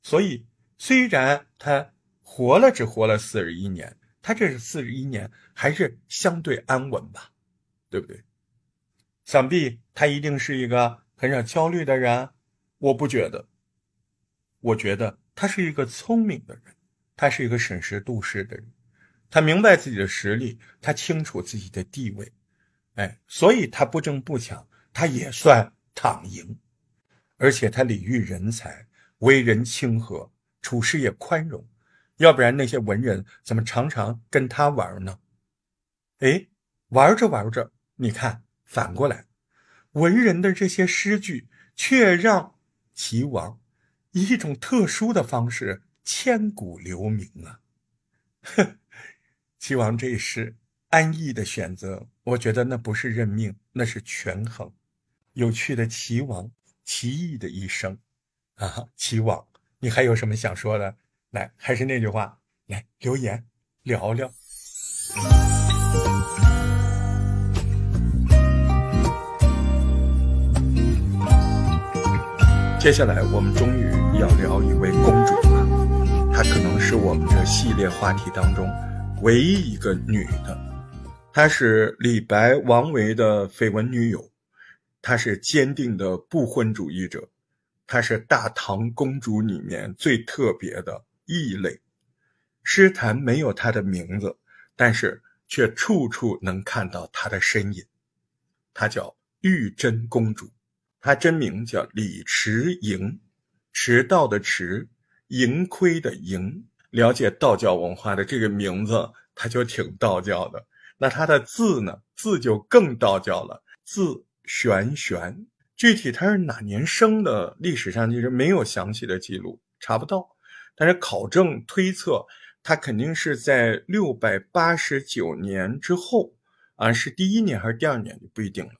所以虽然他活了只活了四十一年，他这是四十一年还是相对安稳吧？对不对？想必他一定是一个。很少焦虑的人，我不觉得。我觉得他是一个聪明的人，他是一个审时度势的人，他明白自己的实力，他清楚自己的地位，哎，所以他不争不抢，他也算躺赢，而且他礼遇人才，为人亲和，处事也宽容，要不然那些文人怎么常常跟他玩呢？哎，玩着玩着，你看反过来。文人的这些诗句，却让齐王以一种特殊的方式千古留名啊！哼，齐王这一诗安逸的选择，我觉得那不是认命，那是权衡。有趣的齐王，奇异的一生啊！齐王，你还有什么想说的？来，还是那句话，来留言聊聊。接下来，我们终于要聊一位公主了。她可能是我们这系列话题当中唯一一个女的。她是李白、王维的绯闻女友，她是坚定的不婚主义者，她是大唐公主里面最特别的异类。诗坛没有她的名字，但是却处处能看到她的身影。她叫玉真公主，她真名叫李迟莹，迟到的迟，盈亏的盈。了解道教文化的这个名字，它就挺道教的。那它的字呢？字就更道教了，字玄玄。具体他是哪年生的，历史上其实没有详细的记录，查不到。但是考证推测，他肯定是在六百八十九年之后，啊，是第一年还是第二年就不一定了。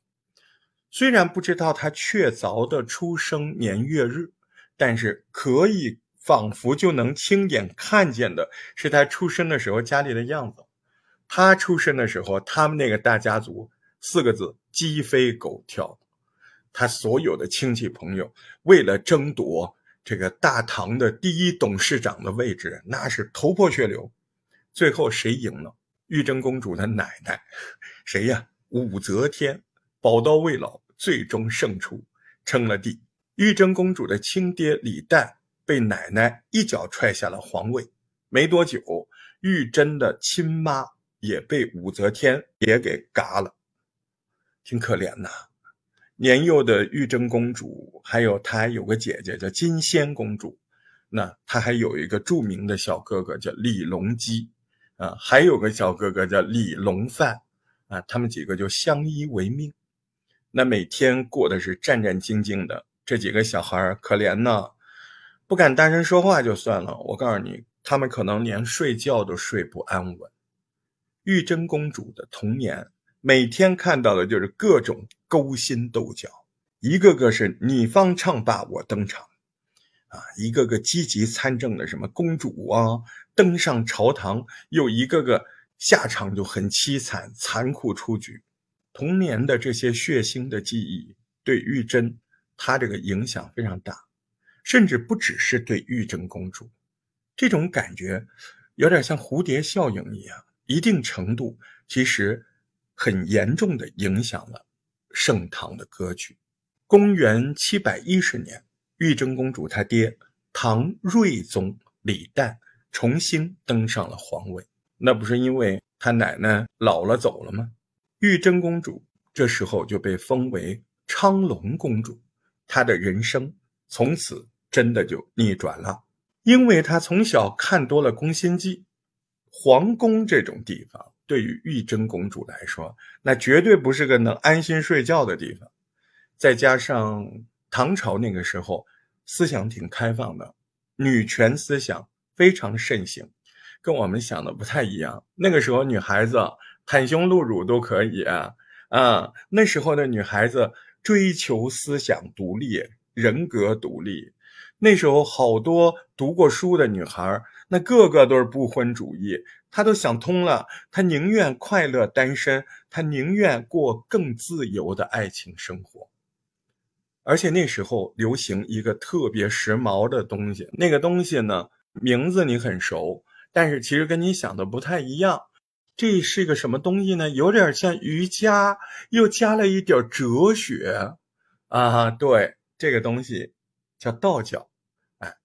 虽然不知道他确凿的出生年月日，但是可以仿佛就能亲眼看见的是他出生的时候家里的样子。他出生的时候，他们那个大家族四个字鸡飞狗跳。他所有的亲戚朋友为了争夺这个大唐的第一董事长的位置，那是头破血流。最后谁赢了？玉真公主的奶奶，谁呀？武则天，宝刀未老，最终胜出，称了帝。玉真公主的亲爹李旦被奶奶一脚踹下了皇位。没多久，玉真的亲妈也被武则天也给嘎了，挺可怜呐。年幼的玉真公主，还有她还有个姐姐叫金仙公主，那她还有一个著名的小哥哥叫李隆基，啊，还有个小哥哥叫李隆范，啊，他们几个就相依为命，那每天过的是战战兢兢的。这几个小孩可怜呢，不敢大声说话就算了，我告诉你，他们可能连睡觉都睡不安稳。玉贞公主的童年。每天看到的就是各种勾心斗角，一个个是你方唱罢我登场，啊，一个个积极参政的什么公主啊，登上朝堂，又一个个下场就很凄惨，残酷出局。童年的这些血腥的记忆，对玉珍她这个影响非常大，甚至不只是对玉贞公主，这种感觉有点像蝴蝶效应一样，一定程度其实。很严重的影响了盛唐的格局。公元七百一十年，玉真公主她爹唐睿宗李旦重新登上了皇位，那不是因为他奶奶老了走了吗？玉真公主这时候就被封为昌隆公主，她的人生从此真的就逆转了，因为她从小看多了《宫心计》，皇宫这种地方。对于玉真公主来说，那绝对不是个能安心睡觉的地方。再加上唐朝那个时候思想挺开放的，女权思想非常盛行，跟我们想的不太一样。那个时候女孩子袒胸露乳都可以啊，啊，那时候的女孩子追求思想独立、人格独立。那时候好多读过书的女孩，那个个都是不婚主义。她都想通了，她宁愿快乐单身，他宁愿过更自由的爱情生活。而且那时候流行一个特别时髦的东西，那个东西呢，名字你很熟，但是其实跟你想的不太一样。这是个什么东西呢？有点像瑜伽，又加了一点哲学啊。对，这个东西叫道教。哎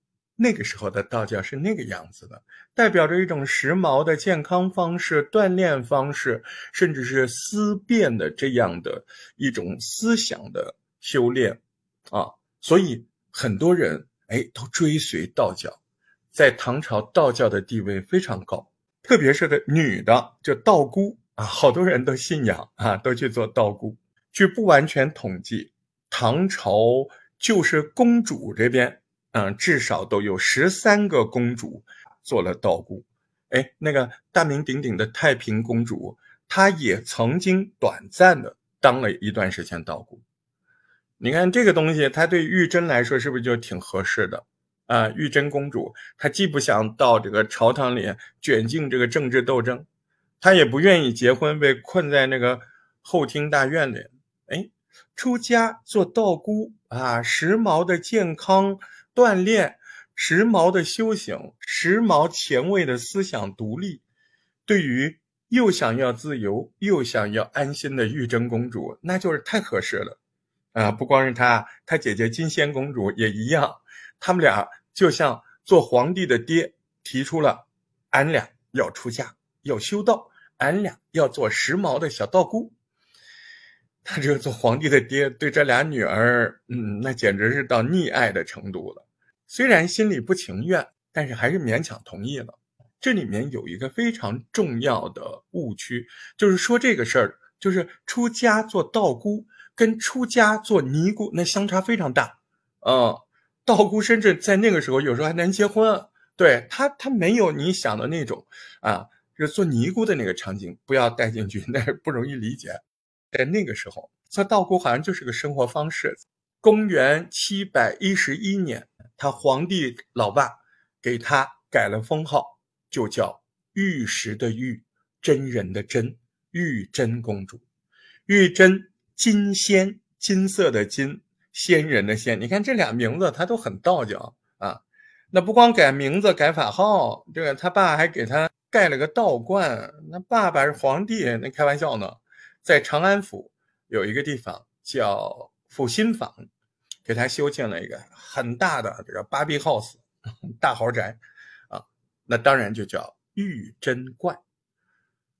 那个时候的道教是那个样子的，代表着一种时髦的健康方式、锻炼方式，甚至是思辨的这样的一种思想的修炼啊。所以很多人哎都追随道教，在唐朝道教的地位非常高，特别是的女的就道姑啊，好多人都信仰啊，都去做道姑。据不完全统计，唐朝就是公主这边。嗯，至少都有十三个公主做了道姑。哎，那个大名鼎鼎的太平公主，她也曾经短暂的当了一段时间道姑。你看这个东西，它对玉珍来说是不是就挺合适的啊？玉贞公主她既不想到这个朝堂里卷进这个政治斗争，她也不愿意结婚被困在那个后厅大院里。哎，出家做道姑啊，时髦的健康。锻炼时髦的修行，时髦前卫的思想独立，对于又想要自由又想要安心的玉真公主，那就是太合适了啊！不光是她，她姐姐金仙公主也一样，他们俩就像做皇帝的爹提出了，俺俩要出嫁，要修道俺俩要做时髦的小道姑。他这个做皇帝的爹对这俩女儿，嗯，那简直是到溺爱的程度了。虽然心里不情愿，但是还是勉强同意了。这里面有一个非常重要的误区，就是说这个事儿，就是出家做道姑跟出家做尼姑那相差非常大。嗯，道姑甚至在那个时候有时候还难结婚。对他，他没有你想的那种啊，就是做尼姑的那个场景，不要带进去，那不容易理解。在那个时候，做道姑好像就是个生活方式。公元七百一十一年，他皇帝老爸给他改了封号，就叫玉石的玉，真人的真，玉真公主。玉真金仙，金色的金，仙人的仙。你看这俩名字，他都很道教啊。那不光改名字、改法号，这个他爸还给他盖了个道观。那爸爸是皇帝，那开玩笑呢。在长安府有一个地方叫阜新坊，给他修建了一个很大的这个八壁 house 大豪宅啊。那当然就叫玉贞观。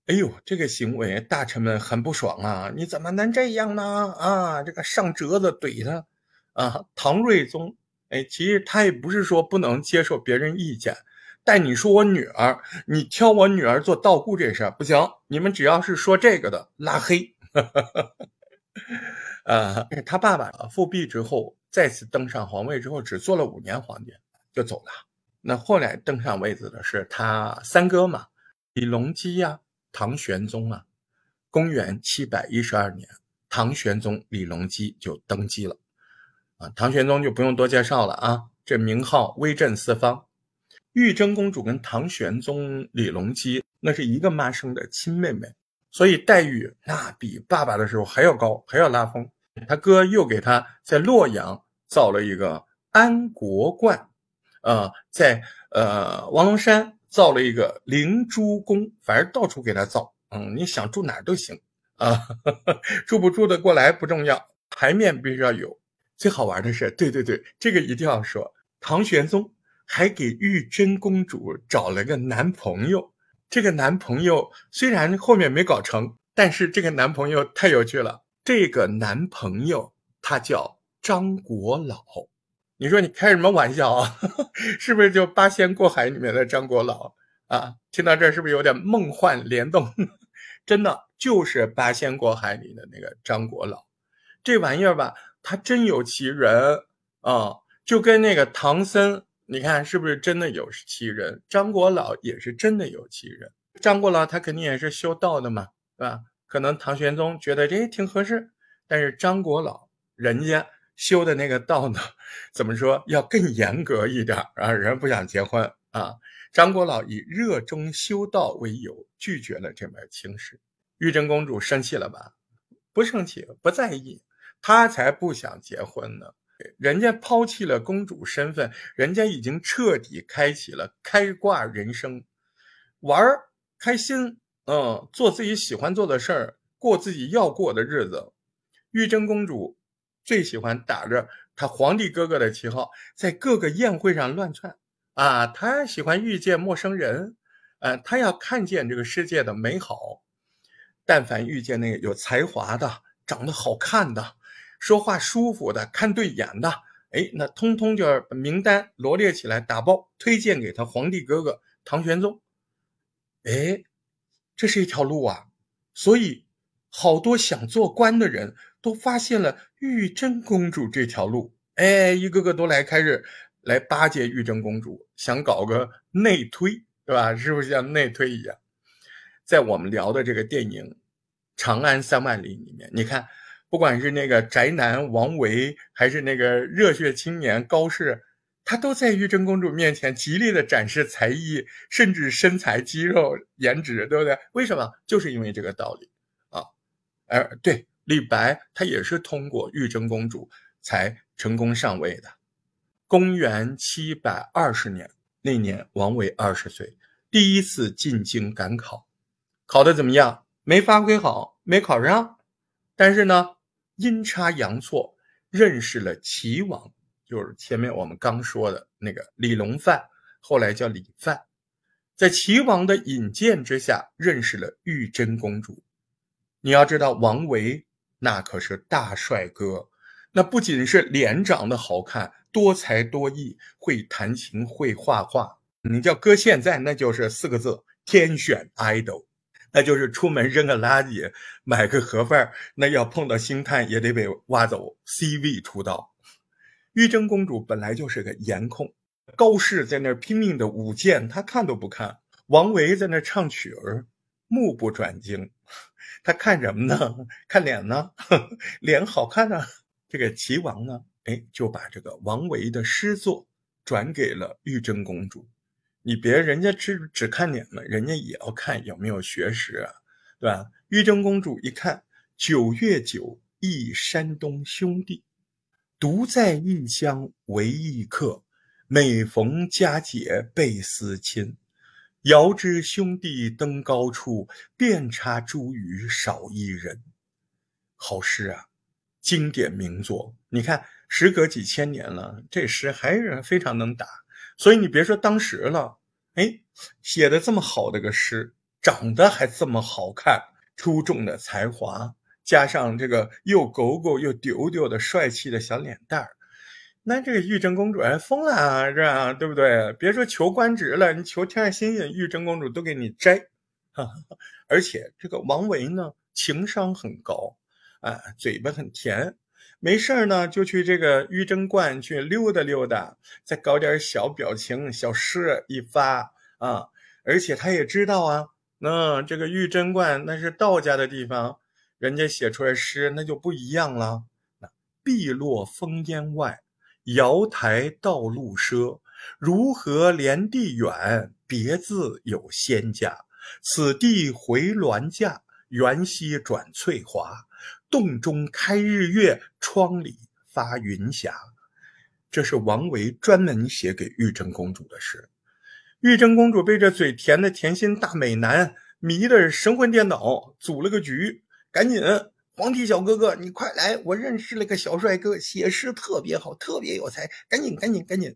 哎呦，这个行为大臣们很不爽啊！你怎么能这样呢？啊，这个上折子怼他啊！唐睿宗。哎，其实他也不是说不能接受别人意见，但你说我女儿，你挑我女儿做道姑这事儿不行。你们只要是说这个的，拉黑。呃，他爸爸复辟之后，再次登上皇位之后，只做了五年皇帝就走了。那后来登上位子的是他三哥嘛，李隆基呀，唐玄宗啊。公元七百一十二年，唐玄宗李隆基就登基了。啊，唐玄宗就不用多介绍了啊，这名号威震四方。玉贞公主跟唐玄宗李隆基那是一个妈生的亲妹妹，所以待遇那比爸爸的时候还要高，还要拉风。他哥又给他在洛阳造了一个安国观，呃，在呃王龙山造了一个灵珠宫，反正到处给他造。嗯，你想住哪儿都行啊，住不住得过来不重要，牌面必须要有。最好玩的是，对对对，这个一定要说。唐玄宗还给玉贞公主找了个男朋友，这个男朋友虽然后面没搞成，但是这个男朋友太有趣了。这个男朋友他叫张国老，你说你开什么玩笑啊？是不是就《八仙过海》里面的张国老啊？听到这儿是不是有点梦幻联动？真的就是《八仙过海》里的那个张国老，这玩意儿吧。他真有其人啊，就跟那个唐僧，你看是不是真的有其人？张国老也是真的有其人。张国老他肯定也是修道的嘛，对吧？可能唐玄宗觉得这挺合适，但是张国老人家修的那个道呢，怎么说要更严格一点啊？人不想结婚啊。张国老以热衷修道为由拒绝了这门亲事。玉贞公主生气了吧？不生气，不在意。他才不想结婚呢，人家抛弃了公主身份，人家已经彻底开启了开挂人生，玩儿开心，嗯，做自己喜欢做的事儿，过自己要过的日子。玉贞公主最喜欢打着他皇帝哥哥的旗号，在各个宴会上乱窜啊，他喜欢遇见陌生人，呃，他要看见这个世界的美好，但凡遇见那个有才华的、长得好看的。说话舒服的，看对眼的，哎，那通通就名单罗列起来，打包推荐给他皇帝哥哥唐玄宗。哎，这是一条路啊！所以好多想做官的人都发现了玉贞公主这条路，哎，一个个都来开始来巴结玉贞公主，想搞个内推，对吧？是不是像内推一样？在我们聊的这个电影《长安三万里》里面，你看。不管是那个宅男王维，还是那个热血青年高适，他都在玉贞公主面前极力的展示才艺，甚至身材、肌肉、颜值，对不对？为什么？就是因为这个道理啊！而对李白，他也是通过玉贞公主才成功上位的。公元七百二十年那年，王维二十岁，第一次进京赶考，考的怎么样？没发挥好，没考上。但是呢？阴差阳错认识了齐王，就是前面我们刚说的那个李隆范，后来叫李范。在齐王的引荐之下认识了玉真公主。你要知道，王维那可是大帅哥，那不仅是脸长得好看，多才多艺，会弹琴，会画画。你叫搁现在，那就是四个字：天选 idol。那就是出门扔个垃圾，买个盒饭，那要碰到星探也得被挖走 CV 出道。玉贞公主本来就是个颜控，高适在那拼命的舞剑，她看都不看；王维在那唱曲儿，目不转睛。他看什么呢？看脸呢？脸好看呢。这个齐王呢，哎，就把这个王维的诗作转给了玉贞公主。你别人家只只看脸嘛，人家也要看有没有学识啊，对吧？玉贞公主一看，九月九，忆山东兄弟，独在异乡为异客，每逢佳节倍思亲。遥知兄弟登高处，遍插茱萸少一人。好诗啊，经典名作。你看，时隔几千年了，这诗还是非常能打。所以你别说当时了，哎，写的这么好的个诗，长得还这么好看，出众的才华，加上这个又狗狗又丢丢的帅气的小脸蛋儿。那这个玉真公主还疯了啊，是吧？对不对？别说求官职了，你求天上星星，玉真公主都给你摘。而且这个王维呢，情商很高，啊，嘴巴很甜，没事呢就去这个玉真观去溜达溜达，再搞点小表情、小诗一发啊。而且他也知道啊，那这个玉真观那是道家的地方，人家写出来诗那就不一样了。那碧落烽烟外。瑶台道路奢，如何连地远？别自有仙家。此地回銮驾，缘溪转翠华。洞中开日月，窗里发云霞。这是王维专门写给玉真公主的诗。玉真公主被这嘴甜的甜心大美男迷得神魂颠倒，组了个局，赶紧。皇帝小哥哥，你快来！我认识了个小帅哥，写诗特别好，特别有才，赶紧，赶紧，赶紧！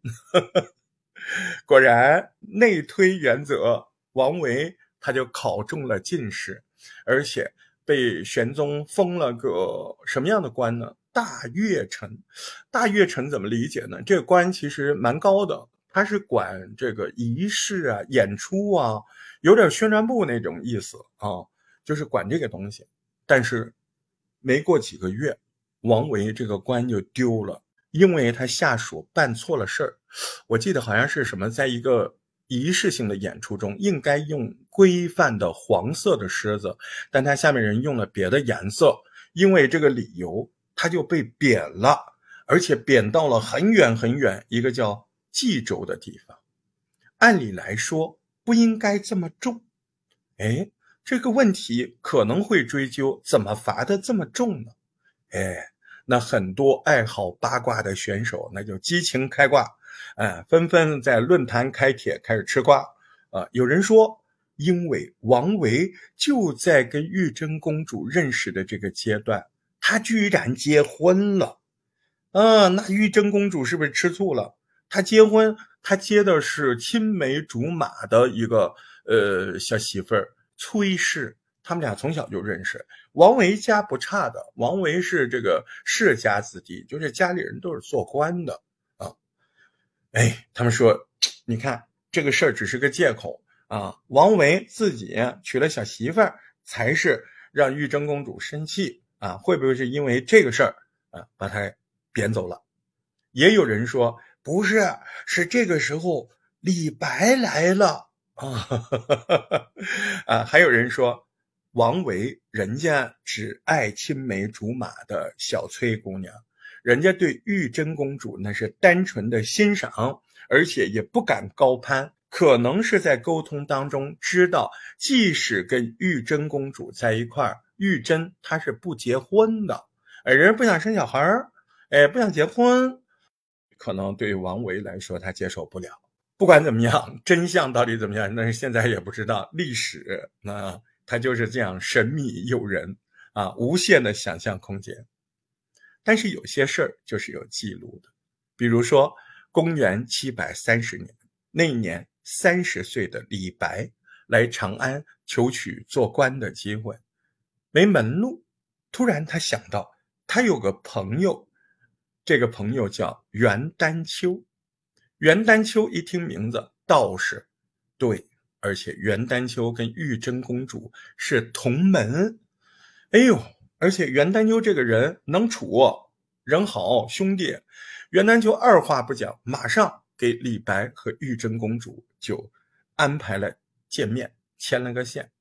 果然，内推原则，王维他就考中了进士，而且被玄宗封了个什么样的官呢？大乐臣。大乐臣怎么理解呢？这个官其实蛮高的，他是管这个仪式啊、演出啊，有点宣传部那种意思啊，就是管这个东西，但是。没过几个月，王维这个官就丢了，因为他下属办错了事儿。我记得好像是什么，在一个仪式性的演出中，应该用规范的黄色的狮子，但他下面人用了别的颜色，因为这个理由，他就被贬了，而且贬到了很远很远一个叫冀州的地方。按理来说不应该这么重，哎。这个问题可能会追究，怎么罚的这么重呢？哎，那很多爱好八卦的选手那就激情开挂，哎，纷纷在论坛开帖开始吃瓜。啊，有人说，因为王维就在跟玉真公主认识的这个阶段，他居然结婚了。啊，那玉真公主是不是吃醋了？他结婚，他接的是青梅竹马的一个呃小媳妇儿。崔氏，他们俩从小就认识。王维家不差的，王维是这个世家子弟，就是家里人都是做官的啊。哎，他们说，你看这个事儿只是个借口啊。王维自己娶了小媳妇儿，才是让玉真公主生气啊。会不会是因为这个事儿啊，把他贬走了？也有人说不是，是这个时候李白来了。啊，啊，还有人说，王维人家只爱青梅竹马的小崔姑娘，人家对玉真公主那是单纯的欣赏，而且也不敢高攀，可能是在沟通当中知道，即使跟玉真公主在一块儿，玉真她是不结婚的，哎，人家不想生小孩儿，哎，不想结婚，可能对王维来说他接受不了。不管怎么样，真相到底怎么样，那是现在也不知道。历史那它就是这样神秘诱人啊，无限的想象空间。但是有些事儿就是有记录的，比如说公元七百三十年那一年，三十岁的李白来长安求取做官的机会，没门路。突然他想到，他有个朋友，这个朋友叫袁丹丘。袁丹丘一听名字，道士，对，而且袁丹丘跟玉真公主是同门。哎呦，而且袁丹丘这个人能处，人好，兄弟。袁丹丘二话不讲，马上给李白和玉真公主就安排了见面，牵了个线。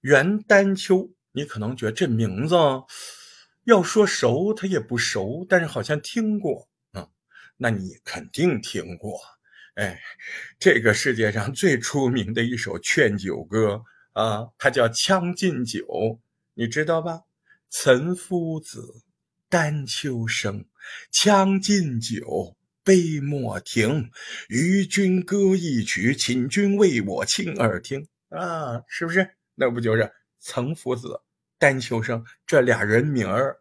袁丹丘，你可能觉得这名字要说熟，他也不熟，但是好像听过，那你肯定听过。哎，这个世界上最出名的一首劝酒歌啊，它叫《将进酒》，你知道吧？岑夫子。丹丘生，将进酒，杯莫停。与君歌一曲，请君为我倾耳听。啊，是不是？那不就是岑夫子、丹丘生这俩人名儿？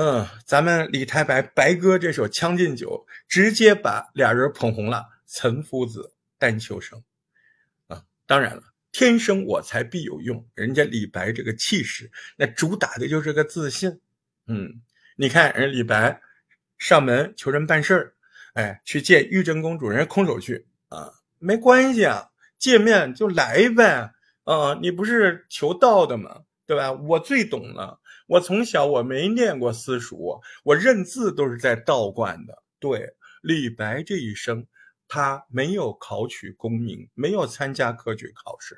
嗯，咱们李太白白哥这首《将进酒》，直接把俩人捧红了。岑夫子、丹丘生。啊，当然了，天生我材必有用。人家李白这个气势，那主打的就是个自信。嗯，你看人李白上门求人办事儿，哎，去见玉真公主，人家空手去啊，没关系啊，见面就来呗，啊，你不是求道的吗？对吧？我最懂了，我从小我没念过私塾，我认字都是在道观的。对，李白这一生，他没有考取功名，没有参加科举考试，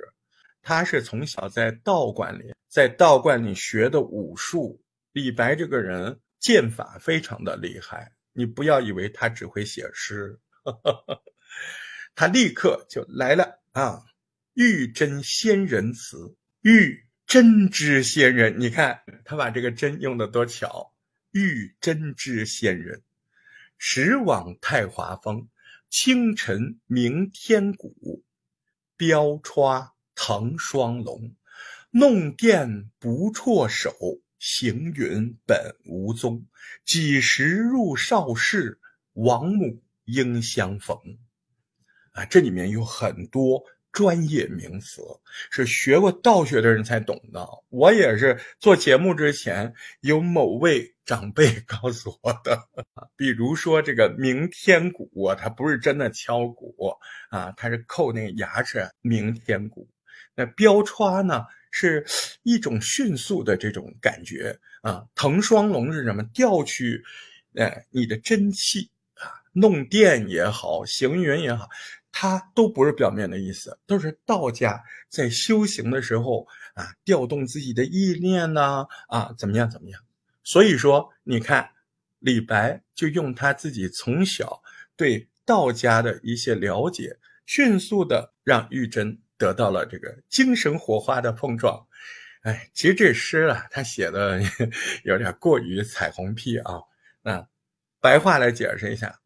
他是从小在道观里，在道观里学的武术。李白这个人剑法非常的厉害，你不要以为他只会写诗，他立刻就来了啊！玉真仙人词，玉真知仙人，你看他把这个“真”用的多巧，玉真知仙人，时往太华峰，清晨鸣天鼓，标歘腾双龙，弄电不辍手。行云本无踪，几时入少室？王母应相逢。啊，这里面有很多专业名词，是学过道学的人才懂的。我也是做节目之前，有某位长辈 告诉我的。比如说这个鸣天鼓，它不是真的敲鼓啊，它是扣那个牙齿鸣天鼓。那标歘呢？是一种迅速的这种感觉啊，腾双龙是什么？调取，呃，你的真气啊，弄电也好，行云也好，它都不是表面的意思，都是道家在修行的时候啊，调动自己的意念呢，啊，怎么样怎么样？所以说，你看李白就用他自己从小对道家的一些了解，迅速的让玉贞。得到了这个精神火花的碰撞，哎，其实这诗啊，他写的 有点过于彩虹屁啊。那白话来解释一下，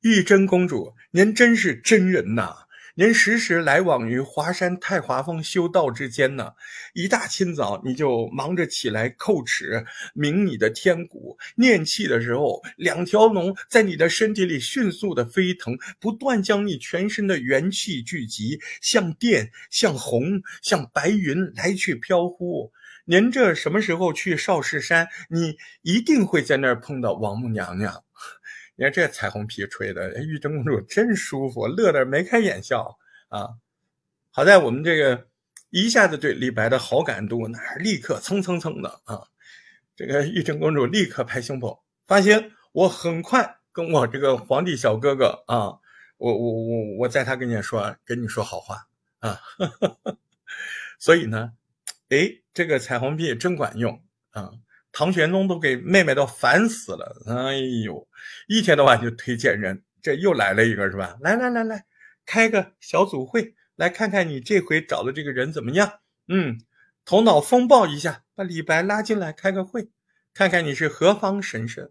玉真公主，您真是真人呐。您时时来往于华山太华峰修道之间呢，一大清早你就忙着起来叩齿鸣你的天鼓，念气的时候，两条龙在你的身体里迅速的飞腾，不断将你全身的元气聚集，像电，像虹，像白云来去飘忽。您这什么时候去少室山？你一定会在那儿碰到王母娘娘。你看这彩虹屁吹的，玉真公主真舒服，乐得眉开眼笑啊！好在我们这个一下子对李白的好感度，那立刻蹭蹭蹭的啊！这个玉真公主立刻拍胸脯，放心，我很快跟我这个皇帝小哥哥啊，我我我我在他跟前说，跟你说好话啊！所以呢，哎，这个彩虹屁真管用啊！唐玄宗都给妹妹都烦死了，哎呦，一天到晚就推荐人，这又来了一个，是吧？来来来来，开个小组会，来看看你这回找的这个人怎么样？嗯，头脑风暴一下，把李白拉进来开个会，看看你是何方神圣。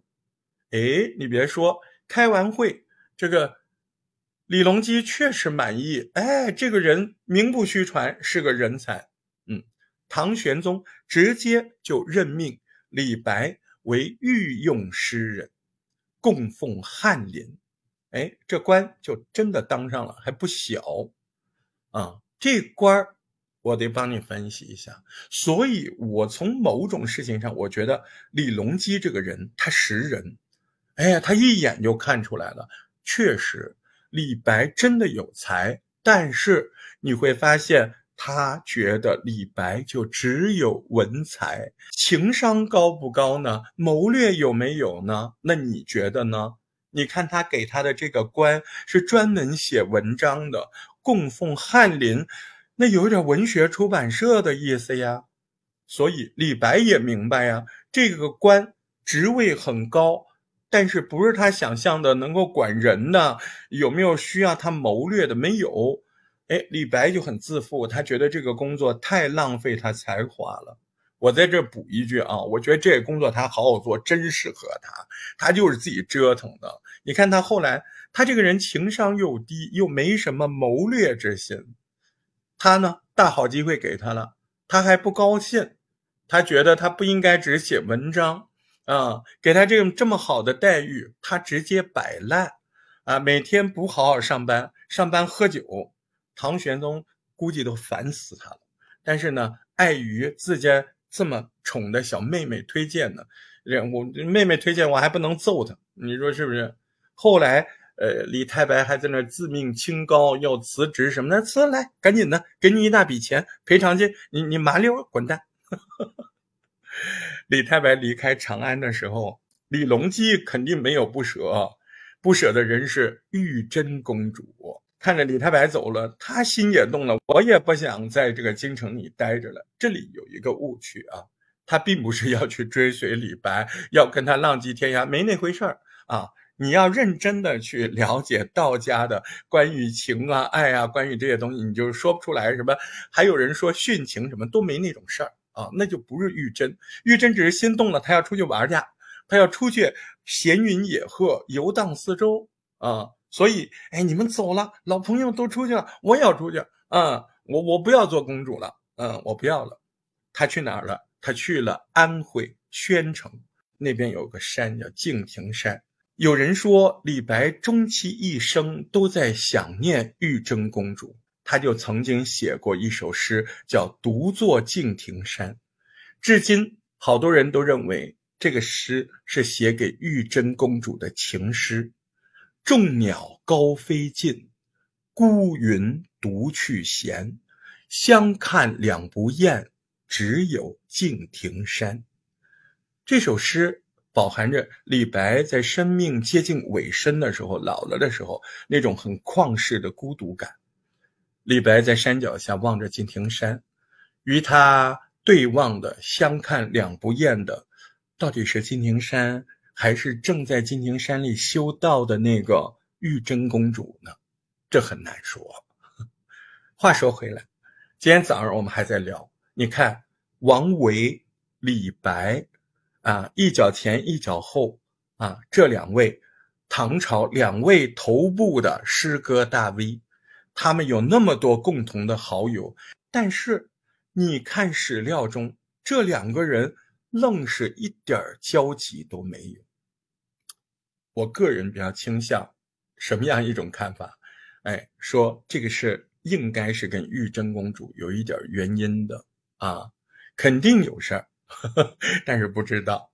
哎，你别说，开完会，这个李隆基确实满意，哎，这个人名不虚传，是个人才。嗯，唐玄宗直接就任命。李白为御用诗人，供奉翰林。哎，这官就真的当上了，还不小啊！这官儿我得帮你分析一下。所以，我从某种事情上，我觉得李隆基这个人他识人，哎呀，他一眼就看出来了，确实李白真的有才，但是你会发现。他觉得李白就只有文才，情商高不高呢？谋略有没有呢？那你觉得呢？你看他给他的这个官是专门写文章的，供奉翰林，那有点文学出版社的意思呀。所以李白也明白呀，这个官职位很高，但是不是他想象的能够管人的？有没有需要他谋略的？没有。哎，李白就很自负，他觉得这个工作太浪费他才华了。我在这补一句啊，我觉得这个工作他好好做，真适合他。他就是自己折腾的。你看他后来，他这个人情商又低，又没什么谋略之心。他呢，大好机会给他了，他还不高兴。他觉得他不应该只写文章啊，给他这种这么好的待遇，他直接摆烂啊，每天不好好上班，上班喝酒。唐玄宗估计都烦死他了，但是呢，碍于自家这么宠的小妹妹推荐呢，我妹妹推荐我还不能揍他，你说是不是？后来，呃，李太白还在那自命清高，要辞职什么的，辞来，赶紧的，给你一大笔钱赔偿金，你你麻溜滚蛋。李太白离开长安的时候，李隆基肯定没有不舍，不舍的人是玉真公主。看着李太白走了，他心也动了。我也不想在这个京城里待着了。这里有一个误区啊，他并不是要去追随李白，要跟他浪迹天涯，没那回事儿啊。你要认真的去了解道家的关于情啊、爱啊，关于这些东西，你就说不出来什么。还有人说殉情，什么都没那种事儿啊，那就不是玉贞。玉贞只是心动了，他要出去玩去，他要出去闲云野鹤，游荡四周啊。所以，哎，你们走了，老朋友都出去了，我也要出去。嗯，我我不要做公主了。嗯，我不要了。他去哪儿了？他去了安徽宣城那边有个山叫敬亭山。有人说李白终其一生都在想念玉真公主，他就曾经写过一首诗叫《独坐敬亭山》，至今好多人都认为这个诗是写给玉真公主的情诗。众鸟高飞尽，孤云独去闲。相看两不厌，只有敬亭山。这首诗饱含着李白在生命接近尾声的时候、老了的时候那种很旷世的孤独感。李白在山脚下望着敬亭山，与他对望的、相看两不厌的，到底是敬亭山？还是正在金庭山里修道的那个玉真公主呢？这很难说。话说回来，今天早上我们还在聊，你看王维、李白，啊，一脚前一脚后啊，这两位唐朝两位头部的诗歌大 V，他们有那么多共同的好友，但是你看史料中这两个人愣是一点交集都没有。我个人比较倾向什么样一种看法？哎，说这个事应该是跟玉真公主有一点原因的啊，肯定有事儿，但是不知道。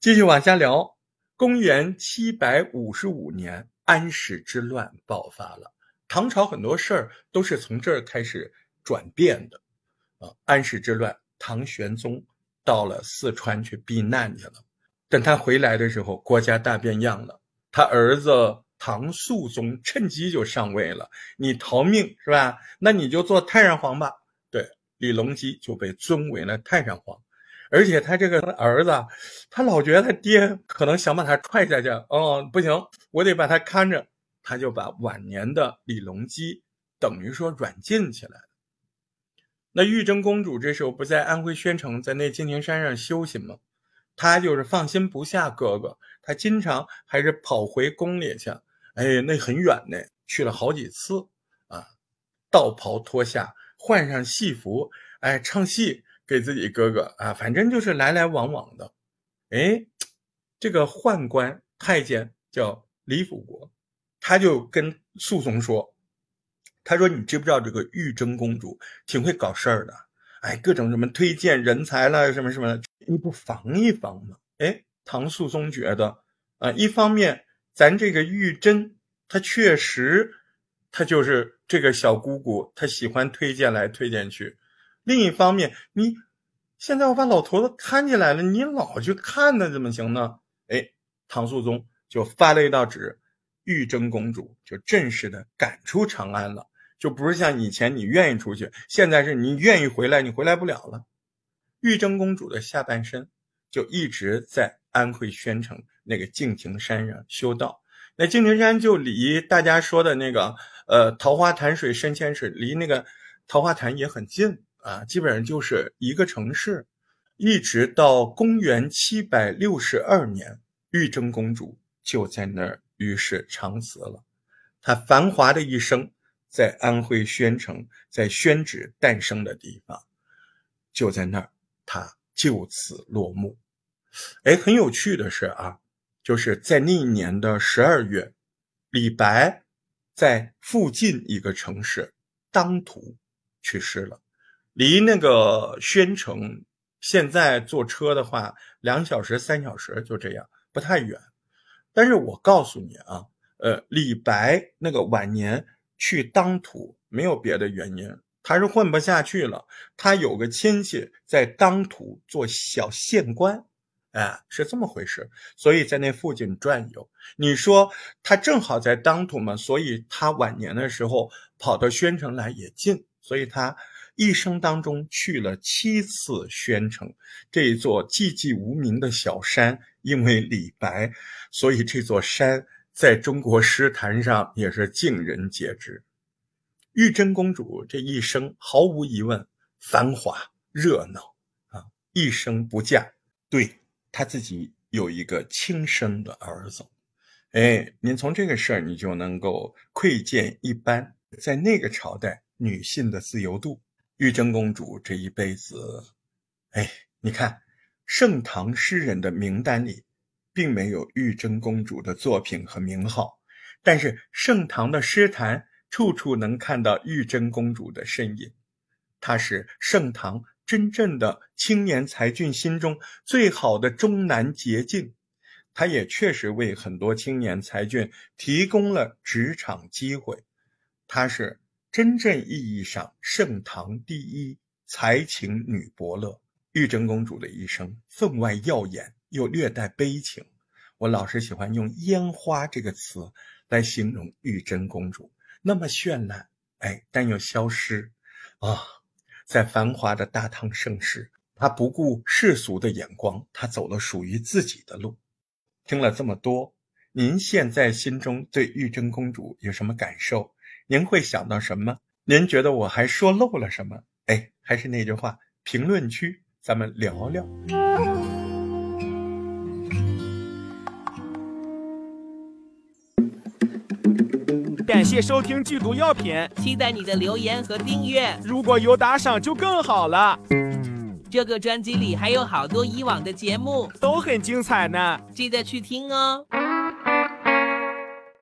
继续往下聊，公元七百五十五年，安史之乱爆发了，唐朝很多事儿都是从这儿开始转变的啊。安史之乱，唐玄宗到了四川去避难去了。等他回来的时候，国家大变样了。他儿子唐肃宗趁机就上位了。你逃命是吧？那你就做太上皇吧。对，李隆基就被尊为了太上皇。而且他这个儿子，他老觉得他爹可能想把他踹下去。哦，不行，我得把他看着。他就把晚年的李隆基等于说软禁起来了。那玉真公主这时候不在安徽宣城，在那金庭山上修行吗？他就是放心不下哥哥，他经常还是跑回宫里去。哎，那很远呢，去了好几次啊。道袍脱下，换上戏服，哎，唱戏给自己哥哥啊，反正就是来来往往的。哎，这个宦官太监叫李辅国，他就跟肃宗说：“他说你知不知道这个玉贞公主挺会搞事儿的？哎，各种什么推荐人才了，什么什么的，你不防一防吗？”哎，唐肃宗觉得啊，一方面咱这个玉贞她确实，她就是这个小姑姑，她喜欢推荐来推荐去；另一方面，你现在我把老头子看起来了，你老去看他怎么行呢？哎，唐肃宗就发了一道旨。玉贞公主就正式的赶出长安了，就不是像以前你愿意出去，现在是你愿意回来，你回来不了了。玉贞公主的下半生就一直在安徽宣城那个敬亭山上修道。那敬亭山就离大家说的那个呃桃花潭水深千尺，离那个桃花潭也很近啊，基本上就是一个城市。一直到公元七百六十二年，玉贞公主就在那儿。与世长辞了，她繁华的一生在安徽宣城，在宣纸诞生的地方，就在那儿，他就此落幕。哎，很有趣的是啊，就是在那一年的十二月，李白在附近一个城市当涂去世了，离那个宣城现在坐车的话，两小时三小时就这样，不太远。但是我告诉你啊，呃，李白那个晚年去当土没有别的原因，他是混不下去了。他有个亲戚在当土做小县官，哎，是这么回事。所以在那附近转悠。你说他正好在当土嘛，所以他晚年的时候跑到宣城来也近，所以他一生当中去了七次宣城这座寂寂无名的小山。因为李白，所以这座山在中国诗坛上也是尽人皆知。玉贞公主这一生毫无疑问繁华热闹啊，一生不嫁。对她自己有一个亲生的儿子。哎，您从这个事儿你就能够窥见一般在那个朝代女性的自由度。玉贞公主这一辈子，哎，你看。盛唐诗人的名单里，并没有玉贞公主的作品和名号，但是盛唐的诗坛处处能看到玉贞公主的身影。她是盛唐真正的青年才俊心中最好的终南捷径，她也确实为很多青年才俊提供了职场机会。她是真正意义上盛唐第一才情女伯乐。玉贞公主的一生分外耀眼，又略带悲情。我老是喜欢用“烟花”这个词来形容玉贞公主，那么绚烂，哎，但又消失。啊，在繁华的大唐盛世，她不顾世俗的眼光，她走了属于自己的路。听了这么多，您现在心中对玉贞公主有什么感受？您会想到什么？您觉得我还说漏了什么？哎，还是那句话，评论区。咱们聊聊。谢收听剧毒药品，期待你的留言和订阅。如果有打赏就更好了。这个专辑里还有好多以往的节目，都很精彩呢，记得去听哦。